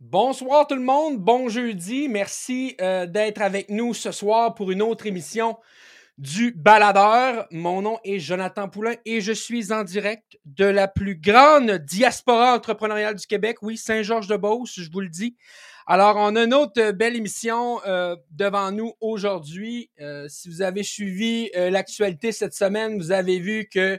Bonsoir tout le monde, bon jeudi. Merci euh, d'être avec nous ce soir pour une autre émission du Baladeur. Mon nom est Jonathan Poulain et je suis en direct de la plus grande diaspora entrepreneuriale du Québec. Oui, Saint-Georges-de-Beauce, je vous le dis. Alors, on a une autre belle émission euh, devant nous aujourd'hui. Euh, si vous avez suivi l'actualité cette semaine, vous avez vu que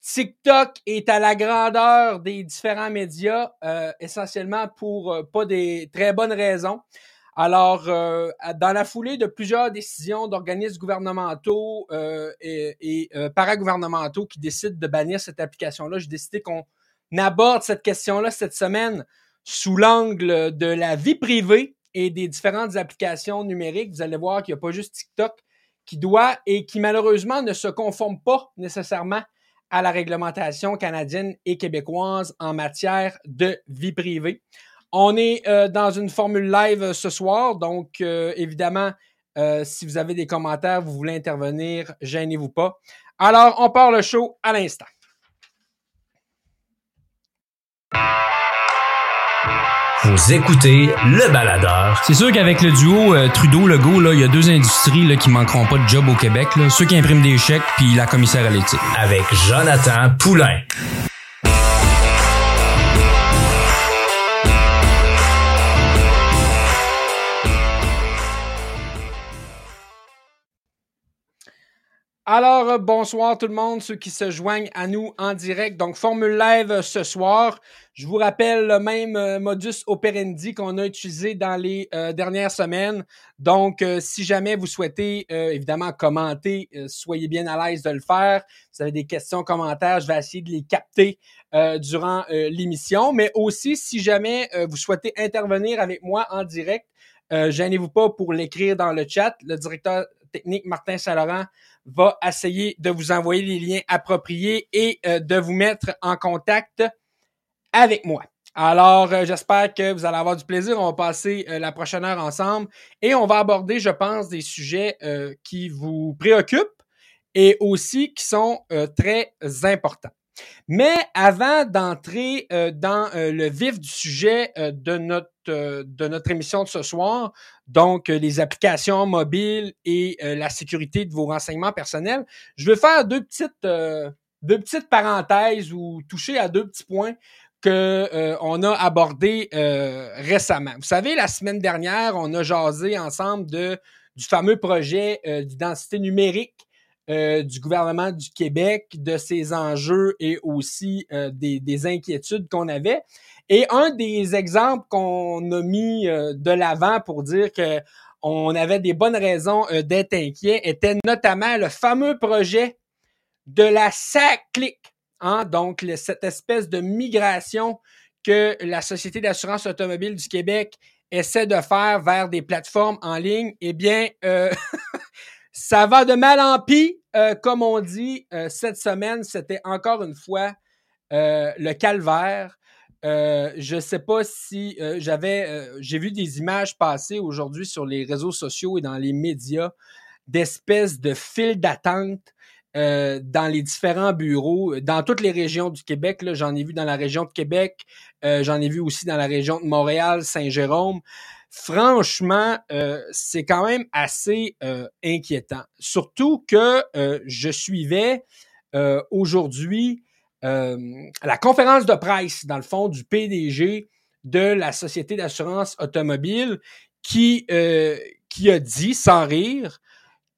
TikTok est à la grandeur des différents médias, euh, essentiellement pour euh, pas des très bonnes raisons. Alors, euh, dans la foulée de plusieurs décisions d'organismes gouvernementaux et, et paragouvernementaux qui décident de bannir cette application-là, j'ai décidé qu'on aborde cette question-là cette semaine sous l'angle de la vie privée et des différentes applications numériques. Vous allez voir qu'il n'y a pas juste TikTok qui doit et qui malheureusement ne se conforme pas nécessairement à la réglementation canadienne et québécoise en matière de vie privée. On est euh, dans une formule live ce soir, donc euh, évidemment, euh, si vous avez des commentaires, vous voulez intervenir, gênez-vous pas. Alors, on part le show à l'instant. Vous écoutez le baladeur. C'est sûr qu'avec le duo euh, Trudeau-Legault, il y a deux industries là, qui manqueront pas de job au Québec. Là. Ceux qui impriment des chèques puis la commissaire à l'éthique. Avec Jonathan Poulain. Alors, euh, bonsoir tout le monde, ceux qui se joignent à nous en direct. Donc, Formule Live euh, ce soir. Je vous rappelle le même euh, modus operandi qu'on a utilisé dans les dernières semaines. Donc, si jamais vous souhaitez évidemment commenter, soyez bien à l'aise de le faire. Vous avez des questions, commentaires, je vais essayer de les capter durant l'émission. Mais aussi, si jamais vous souhaitez intervenir avec moi en direct, gênez-vous pas pour l'écrire dans le chat. Le directeur technique Martin Saint-Laurent va essayer de vous envoyer les liens appropriés et euh, de vous mettre en contact avec moi. Alors, euh, j'espère que vous allez avoir du plaisir. On va passer euh, la prochaine heure ensemble et on va aborder, je pense, des sujets qui vous préoccupent et aussi qui sont très importants. Mais avant d'entrer euh, dans euh, le vif du sujet euh, de, notre, de notre émission de ce soir, donc les applications mobiles et la sécurité de vos renseignements personnels, je vais faire deux petites, deux petites parenthèses ou toucher à deux petits points que on a abordés récemment. Vous savez, la semaine dernière, on a jasé ensemble de, du fameux projet d'identité numérique euh, du gouvernement du Québec, de ses enjeux et aussi euh, des, inquiétudes qu'on avait. Et un des exemples qu'on a mis euh, de l'avant pour dire que on avait des bonnes raisons d'être inquiet était notamment le fameux projet de la SACLIC, hein, donc cette espèce de migration que la Société d'assurance automobile du Québec essaie de faire vers des plateformes en ligne. Eh bien, ça va de mal en pis. Euh, comme on dit, euh, cette semaine, c'était encore une fois euh, le calvaire. je ne sais pas si j'avais, j'ai vu des images passer aujourd'hui sur les réseaux sociaux et dans les médias d'espèces de files d'attente dans les différents bureaux, dans toutes les régions du Québec. J'en ai vu dans la région de Québec, j'en ai vu aussi dans la région de Montréal, Saint-Jérôme franchement, euh, c'est quand même assez euh, inquiétant. Surtout que euh, je suivais aujourd'hui la conférence de presse, dans le fond, du PDG de la Société d'assurance automobile qui, qui a dit, sans rire,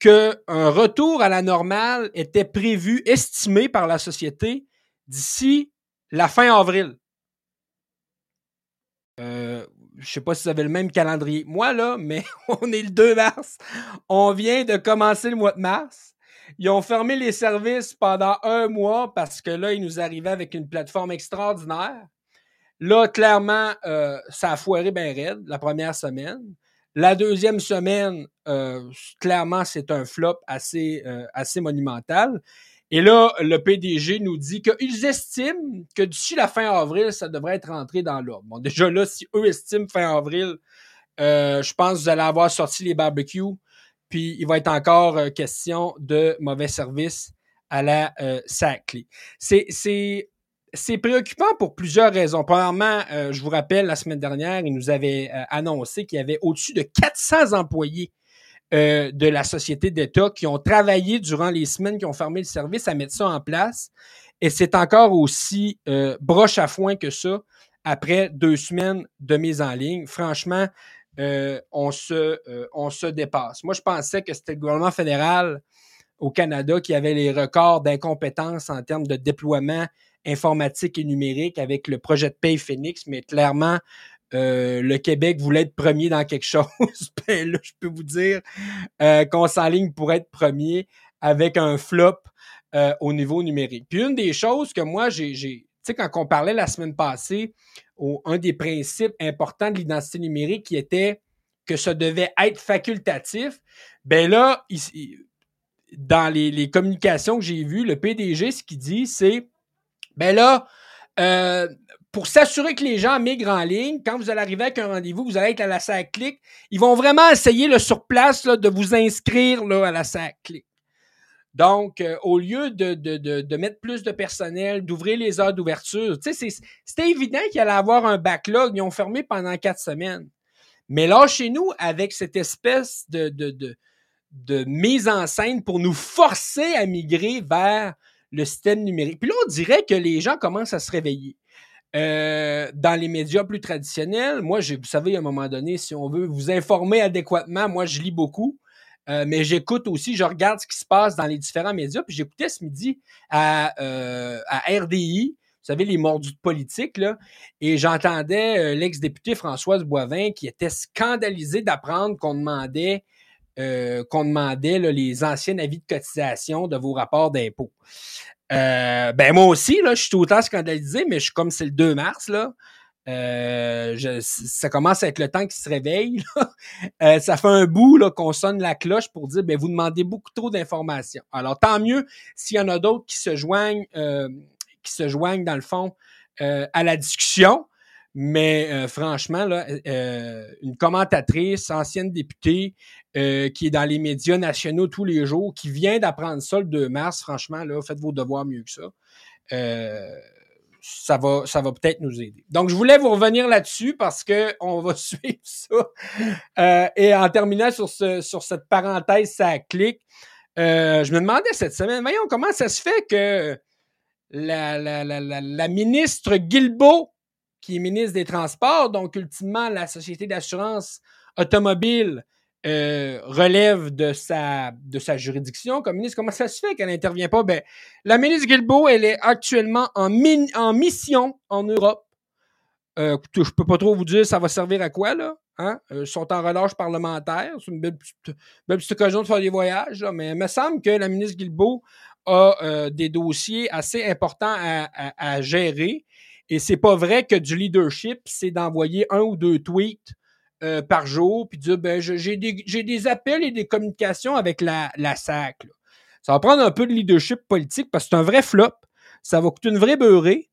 qu'un retour à la normale était prévu, estimé par la société d'ici la fin avril. Euh, je sais pas si vous avez le même calendrier moi, là, mais on est le 2 mars. On vient de commencer le mois de mars. Ils ont fermé les services pendant un mois parce que là, ils nous arrivaient avec une plateforme extraordinaire. Là, clairement, euh, ça a foiré bien raide la première semaine. La deuxième semaine, euh, clairement, c'est un flop assez, euh, assez monumental. Et là, le PDG nous dit qu'ils estiment que d'ici la fin avril, ça devrait être rentré dans l'ordre. Bon, déjà là, si eux estiment fin avril, euh, je pense que vous allez avoir sorti les barbecues, puis il va être encore question de mauvais service à la euh, C'est, c'est préoccupant pour plusieurs raisons. Premièrement, euh, je vous rappelle, la semaine dernière, il nous avait euh, annoncé qu'il y avait au-dessus de 400 employés euh, de la société d'État qui ont travaillé durant les semaines qui ont fermé le service à mettre ça en place. Et c'est encore aussi broche à foin que ça après deux semaines de mise en ligne. Franchement, on, se, on se dépasse. Moi, je pensais que c'était le gouvernement fédéral au Canada qui avait les records d'incompétence en termes de déploiement informatique et numérique avec le projet de Pay Phoenix, mais clairement, euh, le Québec voulait être premier dans quelque chose. ben là, je peux vous dire euh, qu'on s'enligne pour être premier avec un flop euh, au niveau numérique. Puis une des choses que moi, j'ai, tu sais, quand on parlait la semaine passée, un des principes importants de l'identité numérique qui était que ça devait être facultatif, ben là, dans les, les communications que j'ai vues, le PDG, ce qu'il dit, c'est ben là, euh, pour s'assurer que les gens migrent en ligne, quand vous allez arriver avec un rendez-vous, vous allez être à la sac clic. Ils vont vraiment essayer le sur place là, de vous inscrire là, à la sac clic. Donc, euh, au lieu de, de, de, mettre plus de personnel, d'ouvrir les heures d'ouverture, c'était évident qu'il allait avoir un backlog. Ils ont fermé pendant quatre semaines. Mais là, chez nous, avec cette espèce de, de mise en scène pour nous forcer à migrer vers le système numérique. Puis là, on dirait que les gens commencent à se réveiller. Euh, dans les médias plus traditionnels, moi, vous savez, à un moment donné, si on veut vous informer adéquatement, moi, je lis beaucoup. Euh, mais j'écoute aussi, je regarde ce qui se passe dans les différents médias. Puis j'écoutais ce midi à, euh, à RDI, vous savez, les mordus de politique, là, et j'entendais l'ex-député Françoise Boivin qui était scandalisé d'apprendre qu'on demandait euh, qu'on demandait les anciens avis de cotisation de vos rapports d'impôts. Euh, ben moi aussi, là, je suis tout autant scandalisé, mais je suis comme c'est le 2 mars, là. Euh, ça commence à être le temps qui se réveille. ça fait un bout qu'on sonne la cloche pour dire ben, vous demandez beaucoup trop d'informations. Alors, tant mieux s'il y en a d'autres qui se joignent, qui se joignent, dans le fond, à la discussion. Mais franchement, là, une commentatrice, ancienne députée, euh, qui est dans les médias nationaux tous les jours, qui vient d'apprendre ça le 2 mars, franchement, là, faites vos devoirs mieux que ça. Euh, ça va, ça va peut-être nous aider. Donc, je voulais vous revenir là-dessus parce que on va suivre ça. Euh, et en terminant sur, ce, sur cette parenthèse, ça clique. je me demandais cette semaine, voyons, comment ça se fait que la, la, la, la ministre Guilbeault, qui est ministre des Transports, donc ultimement la Société d'assurance automobile, euh, relève de sa, de sa juridiction comme ministre. Comment ça se fait qu'elle n'intervient pas? Ben, la ministre Guilbeault, elle est actuellement en, mission en Europe. Euh, je peux pas trop vous dire ça va servir à quoi, là. Hein? Euh, ils sont en relâche parlementaire. C'est une belle petite, occasion de faire des voyages, là. mais il me semble que la ministre Guilbeault a euh, des dossiers assez importants à, à gérer. Et c'est pas vrai que du leadership, c'est d'envoyer un ou deux tweets euh, par jour, puis dire ben j'ai des, appels et des communications avec la, la SAC. Ça va prendre un peu de leadership politique parce que c'est un vrai flop. Ça va coûter une vraie beurrée.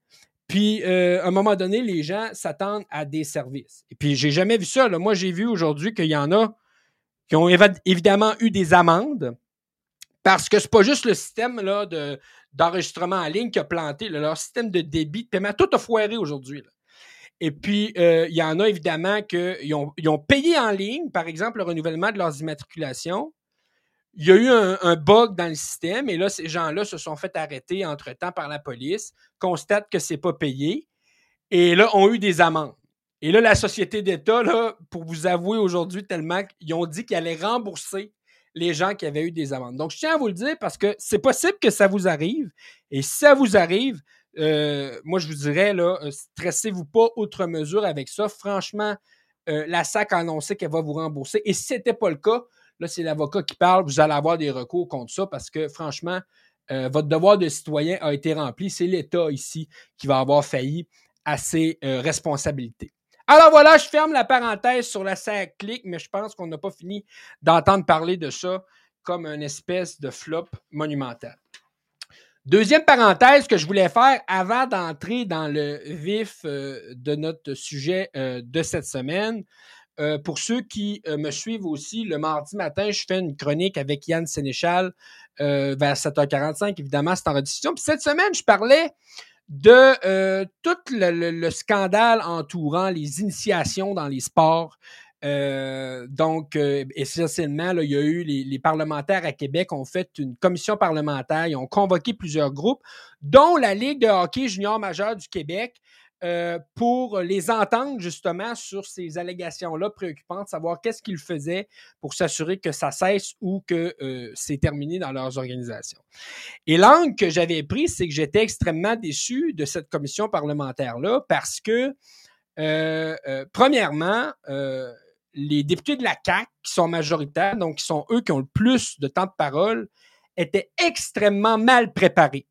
Puis, euh, à un moment donné, les gens s'attendent à des services. Et puis, j'ai jamais vu ça. Moi, j'ai vu aujourd'hui qu'il y en a qui ont évidemment eu des amendes parce que c'est pas juste le système là, de, d'enregistrement en ligne qui a planté. leur système de débit de paiement, tout a foiré aujourd'hui. Et puis, euh, il y en a évidemment qui ont, ils payé en ligne, par exemple, le renouvellement de leurs immatriculations. Il y a eu un, bug dans le système et là, ces gens-là se sont fait arrêter entre-temps par la police, constatent que c'est pas payé et là, ont eu des amendes. Et là, la société d'État, pour vous avouer aujourd'hui, tellement qu'ils ont dit qu'ils allaient rembourser les gens qui avaient eu des amendes. Donc, je tiens à vous le dire parce que c'est possible que ça vous arrive. Et si ça vous arrive, euh, moi, je vous dirais, là, euh, stressez-vous pas outre mesure avec ça. Franchement, euh, la SAC a annoncé qu'elle va vous rembourser. Et si ce n'était pas le cas, là, c'est l'avocat qui parle, vous allez avoir des recours contre ça parce que, franchement, votre devoir de citoyen a été rempli. C'est l'État ici qui va avoir failli à ses responsabilités. Alors voilà, je ferme la parenthèse sur la SAC Click, mais je pense qu'on n'a pas fini d'entendre parler de ça comme une espèce de flop monumental. Deuxième parenthèse que je voulais faire avant d'entrer dans le vif euh, de notre sujet euh, de cette semaine. Euh, pour ceux qui me suivent aussi, le mardi matin, je fais une chronique avec Yann Sénéchal vers 7h45. Évidemment, c'est en rediffusion. Puis cette semaine, je parlais de tout le, scandale entourant les initiations dans les sports. donc, essentiellement, là, il y a eu les, les, parlementaires à Québec ont fait une commission parlementaire, ils ont convoqué plusieurs groupes, dont la Ligue de hockey junior majeur du Québec, euh, pour les entendre justement sur ces allégations-là préoccupantes, savoir qu'est-ce qu'ils faisaient pour s'assurer que ça cesse ou que euh, c'est terminé dans leurs organisations. Et l'angle que j'avais pris, c'est que j'étais extrêmement déçu de cette commission parlementaire-là parce que, euh, premièrement, les députés de la CAC, qui sont majoritaires, donc qui sont eux qui ont le plus de temps de parole, étaient extrêmement mal préparés.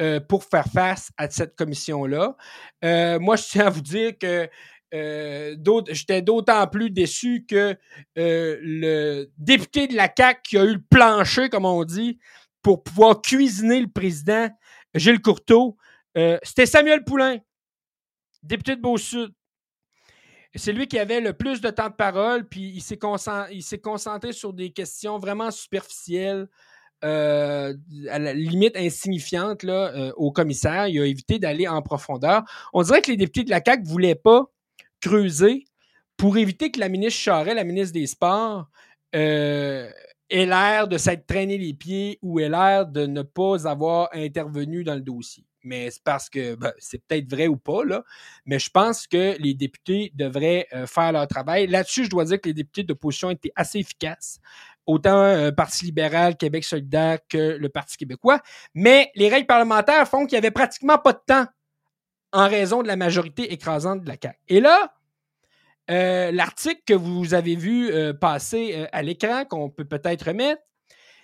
Euh, pour faire face à cette commission-là. Euh, moi, je tiens à vous dire que euh, j'étais d'autant plus déçu que le député de la CAC qui a eu le plancher, comme on dit, pour pouvoir cuisiner le président Gilles Courteau, c'était Samuel Poulain, député de Beau-Sud. C'est lui qui avait le plus de temps de parole, puis il s'est concentré sur des questions vraiment superficielles, euh, à la limite insignifiante là, euh, au commissaire. Il a évité d'aller en profondeur. On dirait que les députés de la CAQ ne voulaient pas creuser pour éviter que la ministre Charest, la ministre des Sports, euh, ait l'air de s'être traîné les pieds ou ait l'air de ne pas avoir intervenu dans le dossier. Mais c'est parce que ben, c'est peut-être vrai ou pas, là, mais je pense que les députés devraient faire leur travail. Là-dessus, je dois dire que les députés d'opposition étaient assez efficaces autant euh, Parti libéral, Québec solidaire que le Parti québécois. Mais les règles parlementaires font qu'il n'y avait pratiquement pas de temps en raison de la majorité écrasante de la CAQ. Et là, euh, l'article que vous avez vu euh, passer à l'écran, qu'on peut peut-être remettre,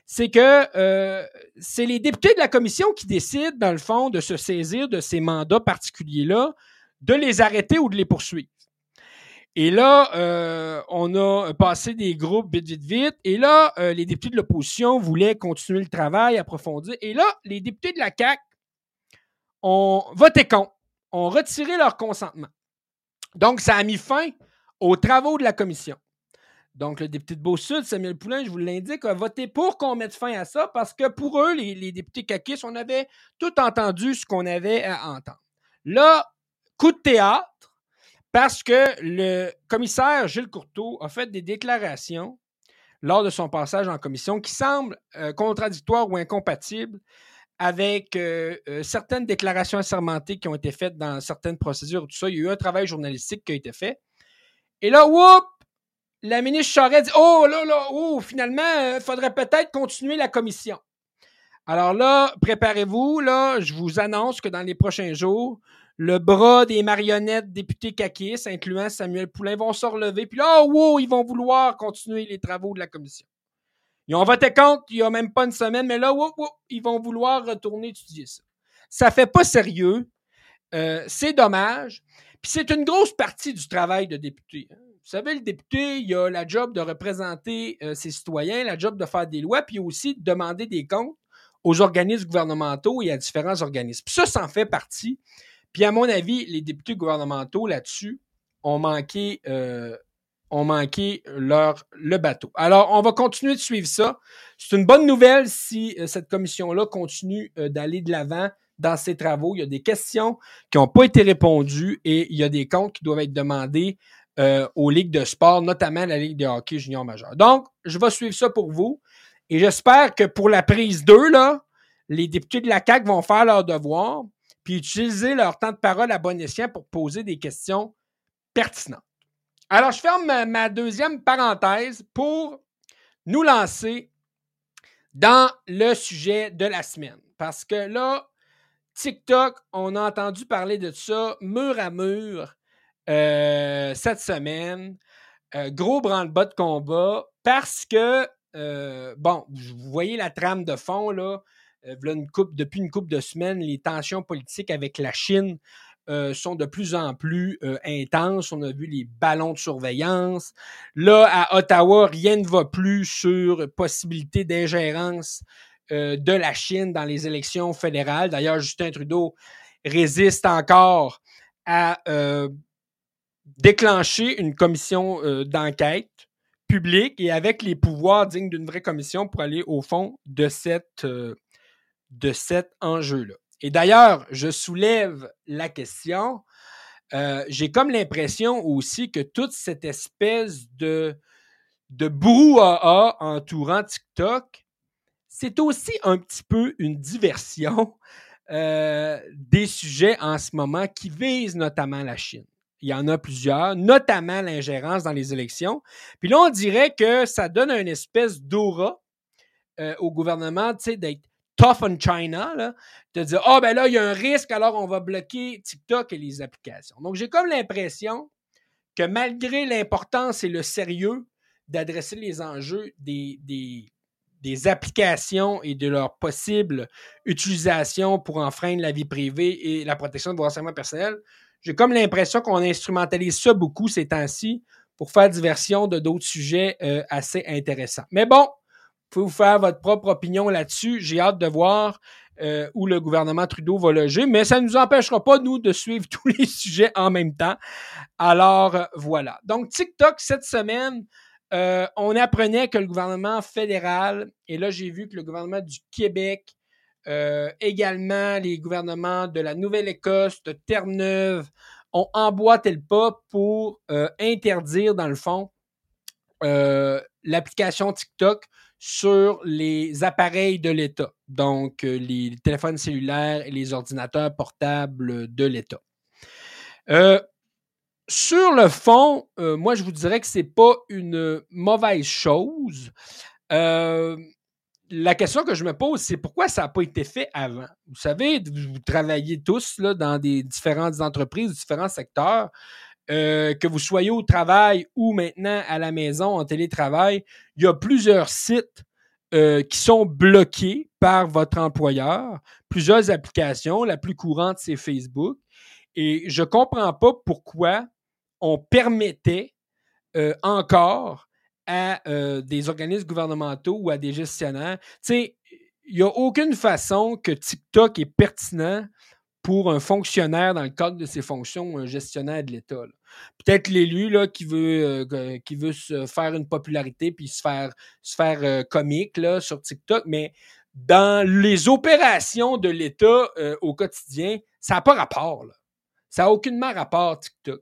c'est que c'est les députés de la commission qui décident, dans le fond, de se saisir de ces mandats particuliers-là, de les arrêter ou de les poursuivre. Et là, euh, on a passé des groupes vite, vite, vite. Et là, euh, les députés de l'opposition voulaient continuer le travail, approfondir. Et là, les députés de la CAQ ont voté contre, ont retiré leur consentement. Donc, ça a mis fin aux travaux de la commission. Donc, le député de Beau-Sud, Samuel Poulain, je vous l'indique, a voté pour qu'on mette fin à ça parce que pour eux, les, députés caquistes, on avait tout entendu ce qu'on avait à entendre. Là, coup de théâtre, parce que le commissaire Gilles Courteau a fait des déclarations lors de son passage en commission qui semblent euh, contradictoires ou incompatibles avec euh, euh, certaines déclarations assermentées qui ont été faites dans certaines procédures, tout ça. Il y a eu un travail journalistique qui a été fait. Et là, whoop! La ministre Charest dit Oh là là, oh, finalement, il faudrait peut-être continuer la commission. Alors là, préparez-vous, là, je vous annonce que dans les prochains jours, le bras des marionnettes députés caquistes, incluant Samuel Poulain, vont se relever. Puis là, oh, wow, ils vont vouloir continuer les travaux de la commission. Ils ont voté contre il n'y a même pas une semaine, mais là, wow, ils vont vouloir retourner étudier ça. Ça fait pas sérieux. Euh, c'est dommage. Puis c'est une grosse partie du travail de député. Hein. Vous savez, le député, il a la job de représenter euh, ses citoyens, la job de faire des lois, puis aussi de demander des comptes aux organismes gouvernementaux et à différents organismes. Puis ça, ça en fait partie. Puis à mon avis, les députés gouvernementaux là-dessus ont manqué, euh, ont manqué leur, le bateau. Alors, on va continuer de suivre ça. C'est une bonne nouvelle si euh, cette commission-là continue euh, d'aller de l'avant dans ses travaux. Il y a des questions qui n'ont pas été répondues et il y a des comptes qui doivent être demandés aux ligues de sport, notamment la Ligue de hockey junior majeur. Donc, je vais suivre ça pour vous et j'espère que pour la prise 2, là, les députés de la CAQ vont faire leur devoir puis utiliser leur temps de parole à bon escient pour poser des questions pertinentes. Alors, je ferme ma, deuxième parenthèse pour nous lancer dans le sujet de la semaine. Parce que là, TikTok, on a entendu parler de ça mur à mur euh, cette semaine. Euh, gros branle-bas de combat parce que, euh, bon, vous voyez la trame de fond, là. Euh, depuis une couple de semaines, les tensions politiques avec la Chine euh, sont de plus en plus euh, intenses. On a vu les ballons de surveillance. Là, à Ottawa, rien ne va plus sur possibilité d'ingérence de la Chine dans les élections fédérales. D'ailleurs, Justin Trudeau résiste encore à déclencher une commission d'enquête publique et avec les pouvoirs dignes d'une vraie commission pour aller au fond de cette de cet enjeu-là. Et d'ailleurs, je soulève la question. Euh, j'ai comme l'impression aussi que toute cette espèce de, de brouhaha entourant TikTok, c'est aussi un petit peu une diversion euh, des sujets en ce moment qui visent notamment la Chine. Il y en a plusieurs, notamment l'ingérence dans les élections. Puis là, on dirait que ça donne une espèce d'aura euh, au gouvernement, tu sais, d'être tough on China, là, de dire Ah, oh, ben là, il y a un risque, alors on va bloquer TikTok et les applications. Donc, j'ai comme l'impression que malgré l'importance et le sérieux d'adresser les enjeux des, des, applications et de leur possible utilisation pour enfreindre la vie privée et la protection de vos renseignements personnels, j'ai comme l'impression qu'on instrumentalise ça beaucoup ces temps-ci pour faire diversion de d'autres sujets euh, assez intéressants. Mais bon, pouvez vous faire votre propre opinion là-dessus. J'ai hâte de voir euh, où le gouvernement Trudeau va loger, mais ça ne nous empêchera pas, nous, de suivre tous les sujets en même temps. Alors, euh, voilà. Donc, TikTok, cette semaine, euh, on apprenait que le gouvernement fédéral, et là, j'ai vu que le gouvernement du Québec, également les gouvernements de la Nouvelle-Écosse, de Terre-Neuve, ont emboîté le pas pour interdire, dans le fond, l'application TikTok sur les appareils de l'État, donc euh, les téléphones cellulaires et les ordinateurs portables de l'État. Euh, sur le fond, euh, moi, je vous dirais que ce n'est pas une mauvaise chose. la question que je me pose, c'est pourquoi ça n'a pas été fait avant? Vous savez, vous, travaillez tous là, dans des différentes entreprises, différents secteurs. Euh, que vous soyez au travail ou maintenant à la maison en télétravail, il y a plusieurs sites euh, qui sont bloqués par votre employeur, plusieurs applications. La plus courante, c'est Facebook. Et je ne comprends pas pourquoi on permettait euh, encore à des organismes gouvernementaux ou à des gestionnaires. Tu sais, il n'y a aucune façon que TikTok est pertinent pour un fonctionnaire dans le cadre de ses fonctions, un gestionnaire de l'État. Peut-être l'élu qui, veut, euh, qui veut se faire une popularité puis se faire, se faire euh, comique là, sur TikTok, mais dans les opérations de l'État euh, au quotidien, ça n'a pas rapport. Ça n'a aucunement rapport, TikTok.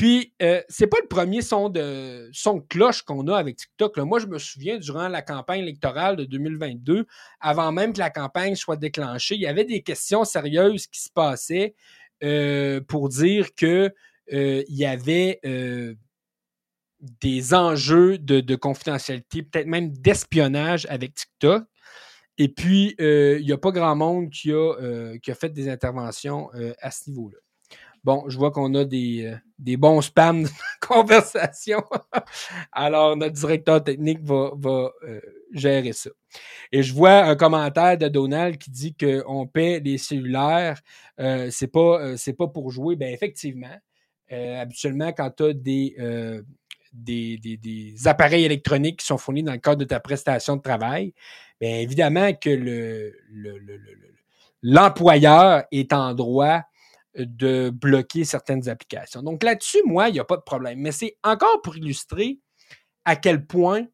Puis, euh, c'est pas le premier son de, son de cloche qu'on a avec TikTok. Moi, je me souviens, durant la campagne électorale de 2022, avant même que la campagne soit déclenchée, il y avait des questions sérieuses qui se passaient euh, pour dire que euh, il y avait euh, des enjeux de, de confidentialité, peut-être même d'espionnage avec TikTok. Et puis, il n'y a pas grand monde qui a, qui a fait des interventions à ce niveau-là. Bon, je vois qu'on a des, euh, des bons spams de conversation. Alors, notre directeur technique va, va euh, gérer ça. Et je vois un commentaire de Donald qui dit qu'on paie les cellulaires. Euh, c'est pas, euh, c'est pas pour jouer. Ben effectivement, habituellement, quand tu as des, des, des, des, appareils électroniques qui sont fournis dans le cadre de ta prestation de travail, bien évidemment que le, le, le, l'employeur est en droit de bloquer certaines applications. Donc là-dessus, moi, il n'y a pas de problème. Mais c'est encore pour illustrer à quel point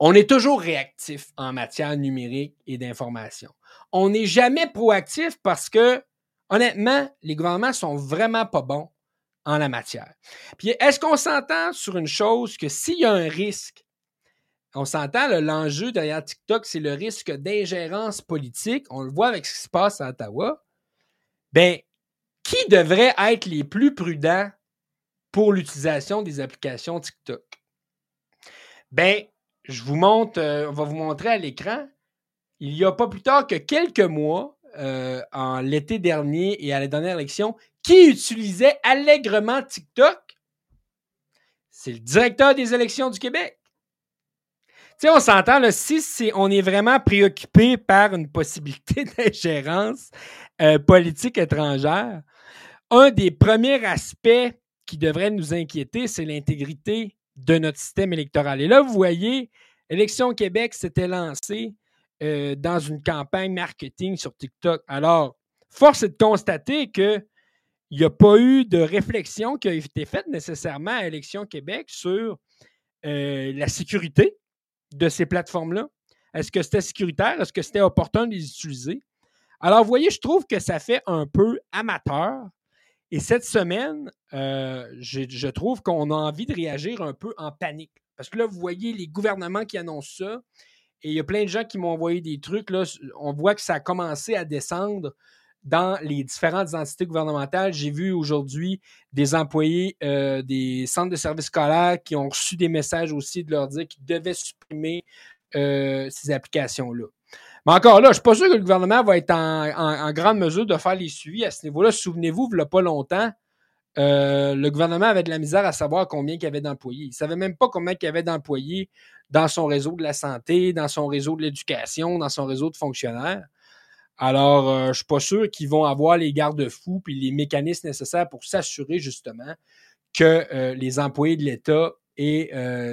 on est toujours réactif en matière numérique et d'information. On n'est jamais proactif parce que, honnêtement, les gouvernements sont vraiment pas bons en la matière. Puis est-ce qu'on s'entend sur une chose que s'il y a un risque, on s'entend, l'enjeu derrière TikTok, c'est le risque d'ingérence politique. On le voit avec ce qui se passe à Ottawa. Ben, qui devrait être les plus prudents pour l'utilisation des applications TikTok? Ben, je vous montre, euh, on va vous montrer à l'écran. Il y a pas plus tard que quelques mois, euh, en l'été dernier et à la dernière élection, qui utilisait allègrement TikTok? C'est le directeur des élections du Québec. Tu sais, on s'entend, si on est vraiment préoccupé par une possibilité d'ingérence euh, politique étrangère, un des premiers aspects qui devrait nous inquiéter, c'est l'intégrité de notre système électoral. Et là, vous voyez, Élection Québec s'était lancé euh, dans une campagne marketing sur TikTok. Alors, force est de constater qu'il n'y a pas eu de réflexion qui a été faite nécessairement à Élection Québec sur euh, la sécurité de ces plateformes-là. Est-ce que c'était sécuritaire? Est-ce que c'était opportun de les utiliser? Alors, vous voyez, je trouve que ça fait un peu amateur. Et cette semaine, euh, je, trouve qu'on a envie de réagir un peu en panique. Parce que là, vous voyez les gouvernements qui annoncent ça. Et il y a plein de gens qui m'ont envoyé des trucs. Là. On voit que ça a commencé à descendre dans les différentes entités gouvernementales. J'ai vu aujourd'hui des employés euh, des centres de services scolaires qui ont reçu des messages aussi de leur dire qu'ils devaient supprimer euh, ces applications-là. Mais encore là, je ne suis pas sûr que le gouvernement va être en, grande mesure de faire les suivis à ce niveau-là. Souvenez-vous, il n'y a pas longtemps, euh, le gouvernement avait de la misère à savoir combien il y avait d'employés. Il ne savait même pas combien il y avait d'employés dans son réseau de la santé, dans son réseau de l'éducation, dans son réseau de fonctionnaires. Alors, euh, je ne suis pas sûr qu'ils vont avoir les garde-fous et les mécanismes nécessaires pour s'assurer justement que euh, les employés de l'État et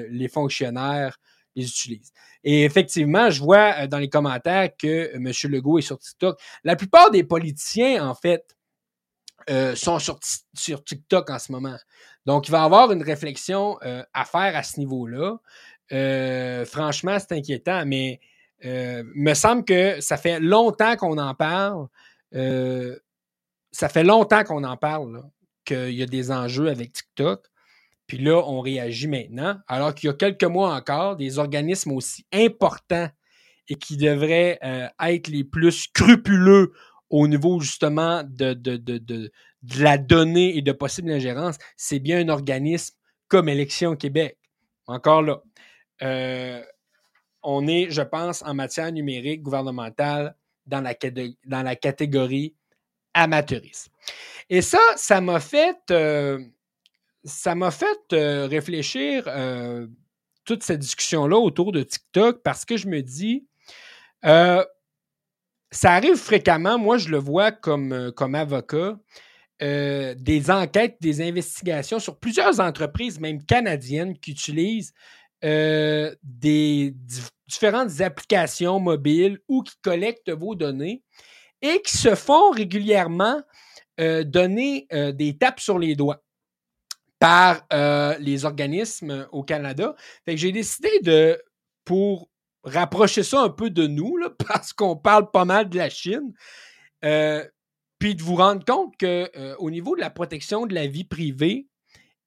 les fonctionnaires les utilisent. Et effectivement, je vois dans les commentaires que M. Legault est sur TikTok. La plupart des politiciens, en fait, euh, sont sur, TikTok en ce moment. Donc, il va y avoir une réflexion euh, à faire à ce niveau-là. Euh, franchement, c'est inquiétant, mais me semble que ça fait longtemps qu'on en parle. ça fait longtemps qu'on en parle, qu'il y a des enjeux avec TikTok. Puis là, on réagit maintenant, alors qu'il y a quelques mois encore, des organismes aussi importants et qui devraient être les plus scrupuleux au niveau justement de, de, de, de, la donnée et de possible ingérence, c'est bien un organisme comme Élection Québec. Encore là. Euh, on est, je pense, en matière numérique gouvernementale dans la, dans la catégorie amateurisme. Et ça, ça m'a fait, euh, ça m'a fait euh, réfléchir toute cette discussion-là autour de TikTok parce que je me dis, ça arrive fréquemment, moi je le vois comme, euh, comme avocat, euh, des enquêtes, des investigations sur plusieurs entreprises, même canadiennes, qui utilisent euh, des différentes applications mobiles ou qui collectent vos données et qui se font régulièrement donner des tapes sur les doigts par les organismes au Canada. Que j'ai décidé de, pour rapprocher ça un peu de nous, parce qu'on parle pas mal de la Chine. Euh, puis de vous rendre compte qu'au euh, au niveau de la protection de la vie privée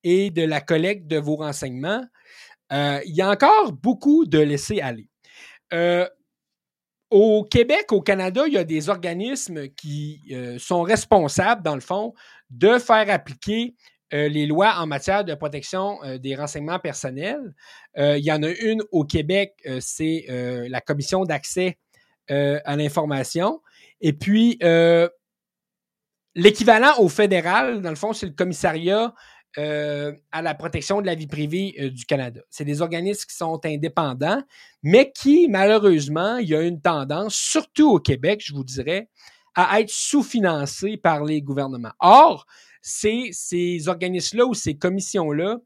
et de la collecte de vos renseignements, euh, il y a encore beaucoup de laisser aller. au Québec, au Canada, il y a des organismes qui sont responsables, dans le fond, de faire appliquer euh, les lois en matière de protection euh, des renseignements personnels. Euh, il y en a une au Québec, c'est la commission d'accès à l'information. Et puis, l'équivalent au fédéral, dans le fond, c'est le commissariat à la protection de la vie privée du Canada. C'est des organismes qui sont indépendants, mais qui, malheureusement, il y a une tendance, surtout au Québec, je vous dirais, à être sous-financés par les gouvernements. Or, c'est ces organismes-là ou ces commissions-là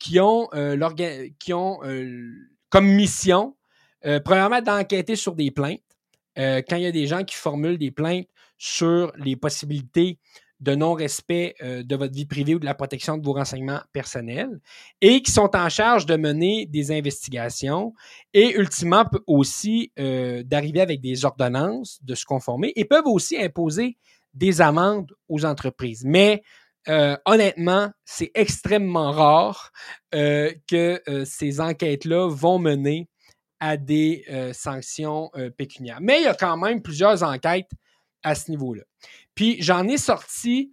qui ont, euh, qui ont euh, comme mission, euh, premièrement, d'enquêter sur des plaintes. quand il y a des gens qui formulent des plaintes sur les possibilités de non-respect de votre vie privée ou de la protection de vos renseignements personnels et qui sont en charge de mener des investigations et ultimement aussi d'arriver avec des ordonnances, de se conformer et peuvent aussi imposer des amendes aux entreprises. Mais euh, honnêtement, c'est extrêmement rare euh, que euh, ces enquêtes-là vont mener à des sanctions pécuniaires. Mais il y a quand même plusieurs enquêtes à ce niveau-là. Puis j'en ai sorti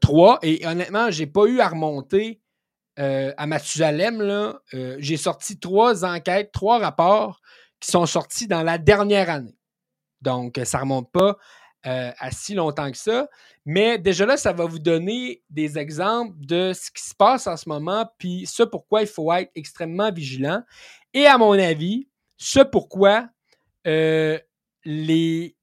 trois et honnêtement, j'ai pas eu à remonter à Mathusalem. j'ai sorti trois enquêtes, trois rapports qui sont sortis dans la dernière année. Donc, ça ne remonte pas euh, à si longtemps que ça. Mais déjà là, ça va vous donner des exemples de ce qui se passe en ce moment, puis ce pourquoi il faut être extrêmement vigilant. Et à mon avis, ce pourquoi euh, les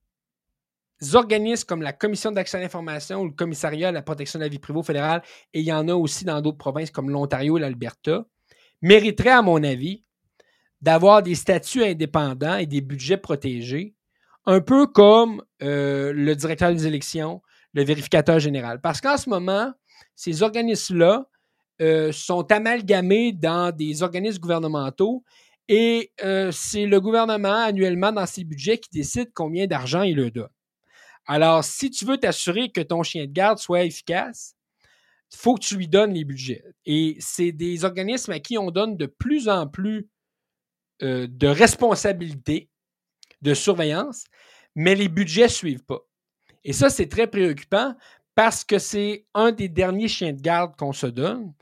organismes comme la Commission d'accès à l'information ou le Commissariat à la protection de la vie privée fédérale, et il y en a aussi dans d'autres provinces comme l'Ontario et l'Alberta, mériteraient, à mon avis, d'avoir des statuts indépendants et des budgets protégés un peu comme euh, le directeur des élections, le vérificateur général. Parce qu'en ce moment, ces organismes-là euh, sont amalgamés dans des organismes gouvernementaux Et euh, c'est le gouvernement annuellement dans ses budgets qui décide combien d'argent il leur donne. Alors, si tu veux t'assurer que ton chien de garde soit efficace, il faut que tu lui donnes les budgets. Et c'est des organismes à qui on donne de plus en plus euh, de responsabilités, de surveillance, mais les budgets ne suivent pas. Et ça, c'est très préoccupant parce que c'est un des derniers chiens de garde qu'on se donne.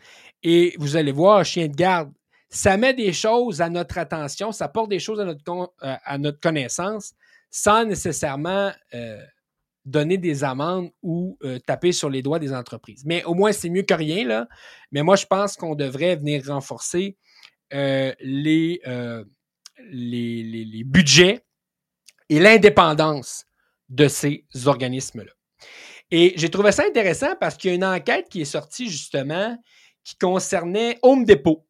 Et vous allez voir, un chien de garde, ça met des choses à notre attention, ça porte des choses à notre, euh, à notre connaissance sans nécessairement euh, donner des amendes ou euh, taper sur les doigts des entreprises. Mais au moins, c'est mieux que rien, là. Mais moi, je pense qu'on devrait venir renforcer les, les, les, budgets et l'indépendance de ces organismes-là. Et j'ai trouvé ça intéressant parce qu'il y a une enquête qui est sortie justement qui concernait Home Depot.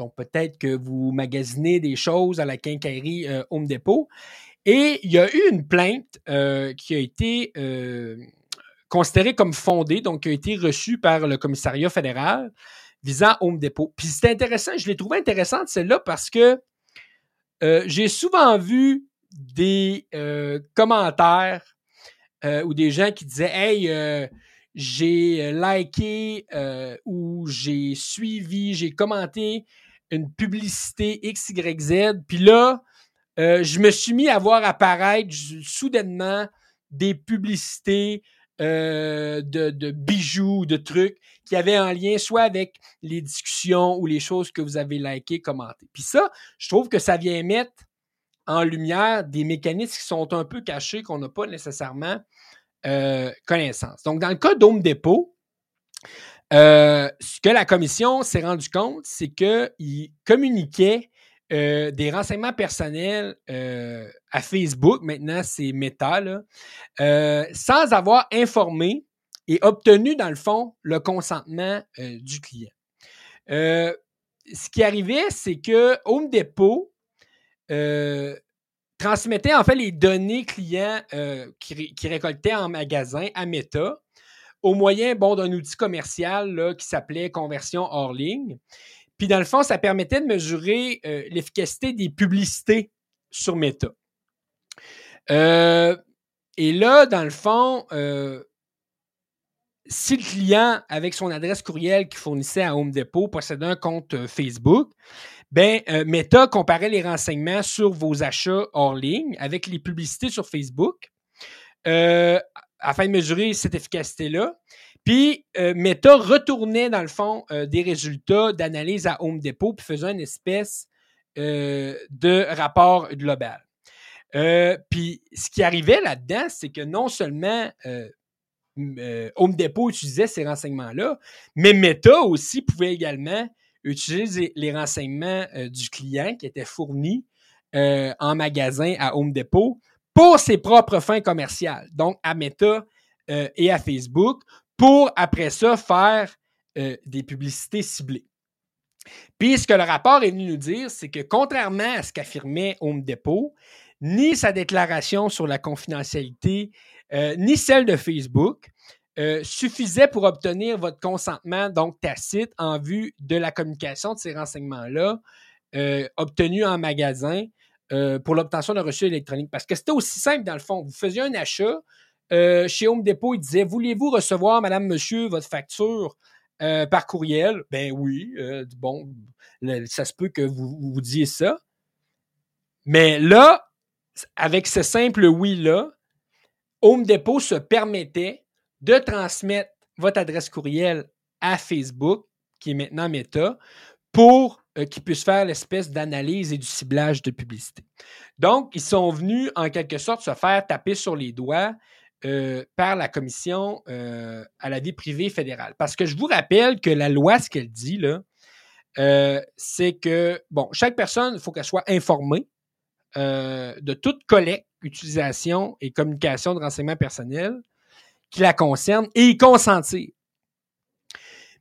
Donc peut-être que vous magasinez des choses à la quincaillerie euh, Home Depot. Et il y a eu une plainte euh, qui a été euh, considérée comme fondée, donc qui a été reçue par le commissariat fédéral visant Home Depot. Puis c'est intéressant, je l'ai trouvé intéressante celle-là parce que j'ai souvent vu des commentaires ou des gens qui disaient Hey, j'ai liké ou j'ai suivi, j'ai commenté une publicité XYZ. Puis là, euh, je me suis mis à voir apparaître soudainement des publicités euh, de, bijoux, de trucs qui avaient un lien soit avec les discussions ou les choses que vous avez likées, commentées. Puis ça, je trouve que ça vient mettre en lumière des mécanismes qui sont un peu cachés, qu'on n'a pas nécessairement euh, connaissance. Donc, dans le cas d'Home Depot, euh, ce que la commission s'est rendu compte, c'est qu'il communiquait euh, des renseignements personnels euh, à Facebook, maintenant c'est Meta, sans avoir informé et obtenu, dans le fond, le consentement du client. ce qui arrivait, c'est que Home Depot transmettait en fait les données clients qui, qui récoltaient en magasin à Meta au moyen bon, d'un outil commercial là, qui s'appelait conversion hors ligne. Puis dans le fond, ça permettait de mesurer euh, l'efficacité des publicités sur Meta. Euh, et là, dans le fond, euh, si le client, avec son adresse courriel qu'il fournissait à Home Depot, possédait un compte Facebook, ben, Meta comparait les renseignements sur vos achats hors ligne avec les publicités sur Facebook afin de mesurer cette efficacité-là. Puis euh, Meta retournait, dans le fond, euh, des résultats d'analyse à Home Depot, puis faisait une espèce euh, de rapport global. puis ce qui arrivait là-dedans, c'est que non seulement Home Depot utilisait ces renseignements-là, mais Meta aussi pouvait également utiliser les renseignements du client qui étaient fournis en magasin à Home Depot pour ses propres fins commerciales, donc à Meta euh, et à Facebook, pour après ça faire euh, des publicités ciblées. Puis ce que le rapport est venu nous dire, c'est que contrairement à ce qu'affirmait Home Depot, ni sa déclaration sur la confidentialité, euh, ni celle de Facebook, suffisait pour obtenir votre consentement, donc tacite, en vue de la communication de ces renseignements-là, obtenus en magasin euh, pour l'obtention d'un reçu électronique. Parce que c'était aussi simple dans le fond. Vous faisiez un achat. Euh, chez Home Depot, il disait Voulez-vous recevoir, madame, monsieur, votre facture euh, par courriel? Ben oui. bon, ça se peut que vous, vous disiez ça. Mais là, avec ce simple oui-là, Home Depot se permettait de transmettre votre adresse courriel à Facebook, qui est maintenant Meta, pour euh, qui puisse faire l'espèce d'analyse et du ciblage de publicité. Donc, ils sont venus en quelque sorte se faire taper sur les doigts euh, par la commission euh, à la vie privée fédérale. Parce que je vous rappelle que la loi, ce qu'elle dit, c'est que, bon, chaque personne, il faut qu'elle soit informée de toute collecte, utilisation et communication de renseignements personnels qui la concerne et y consentir.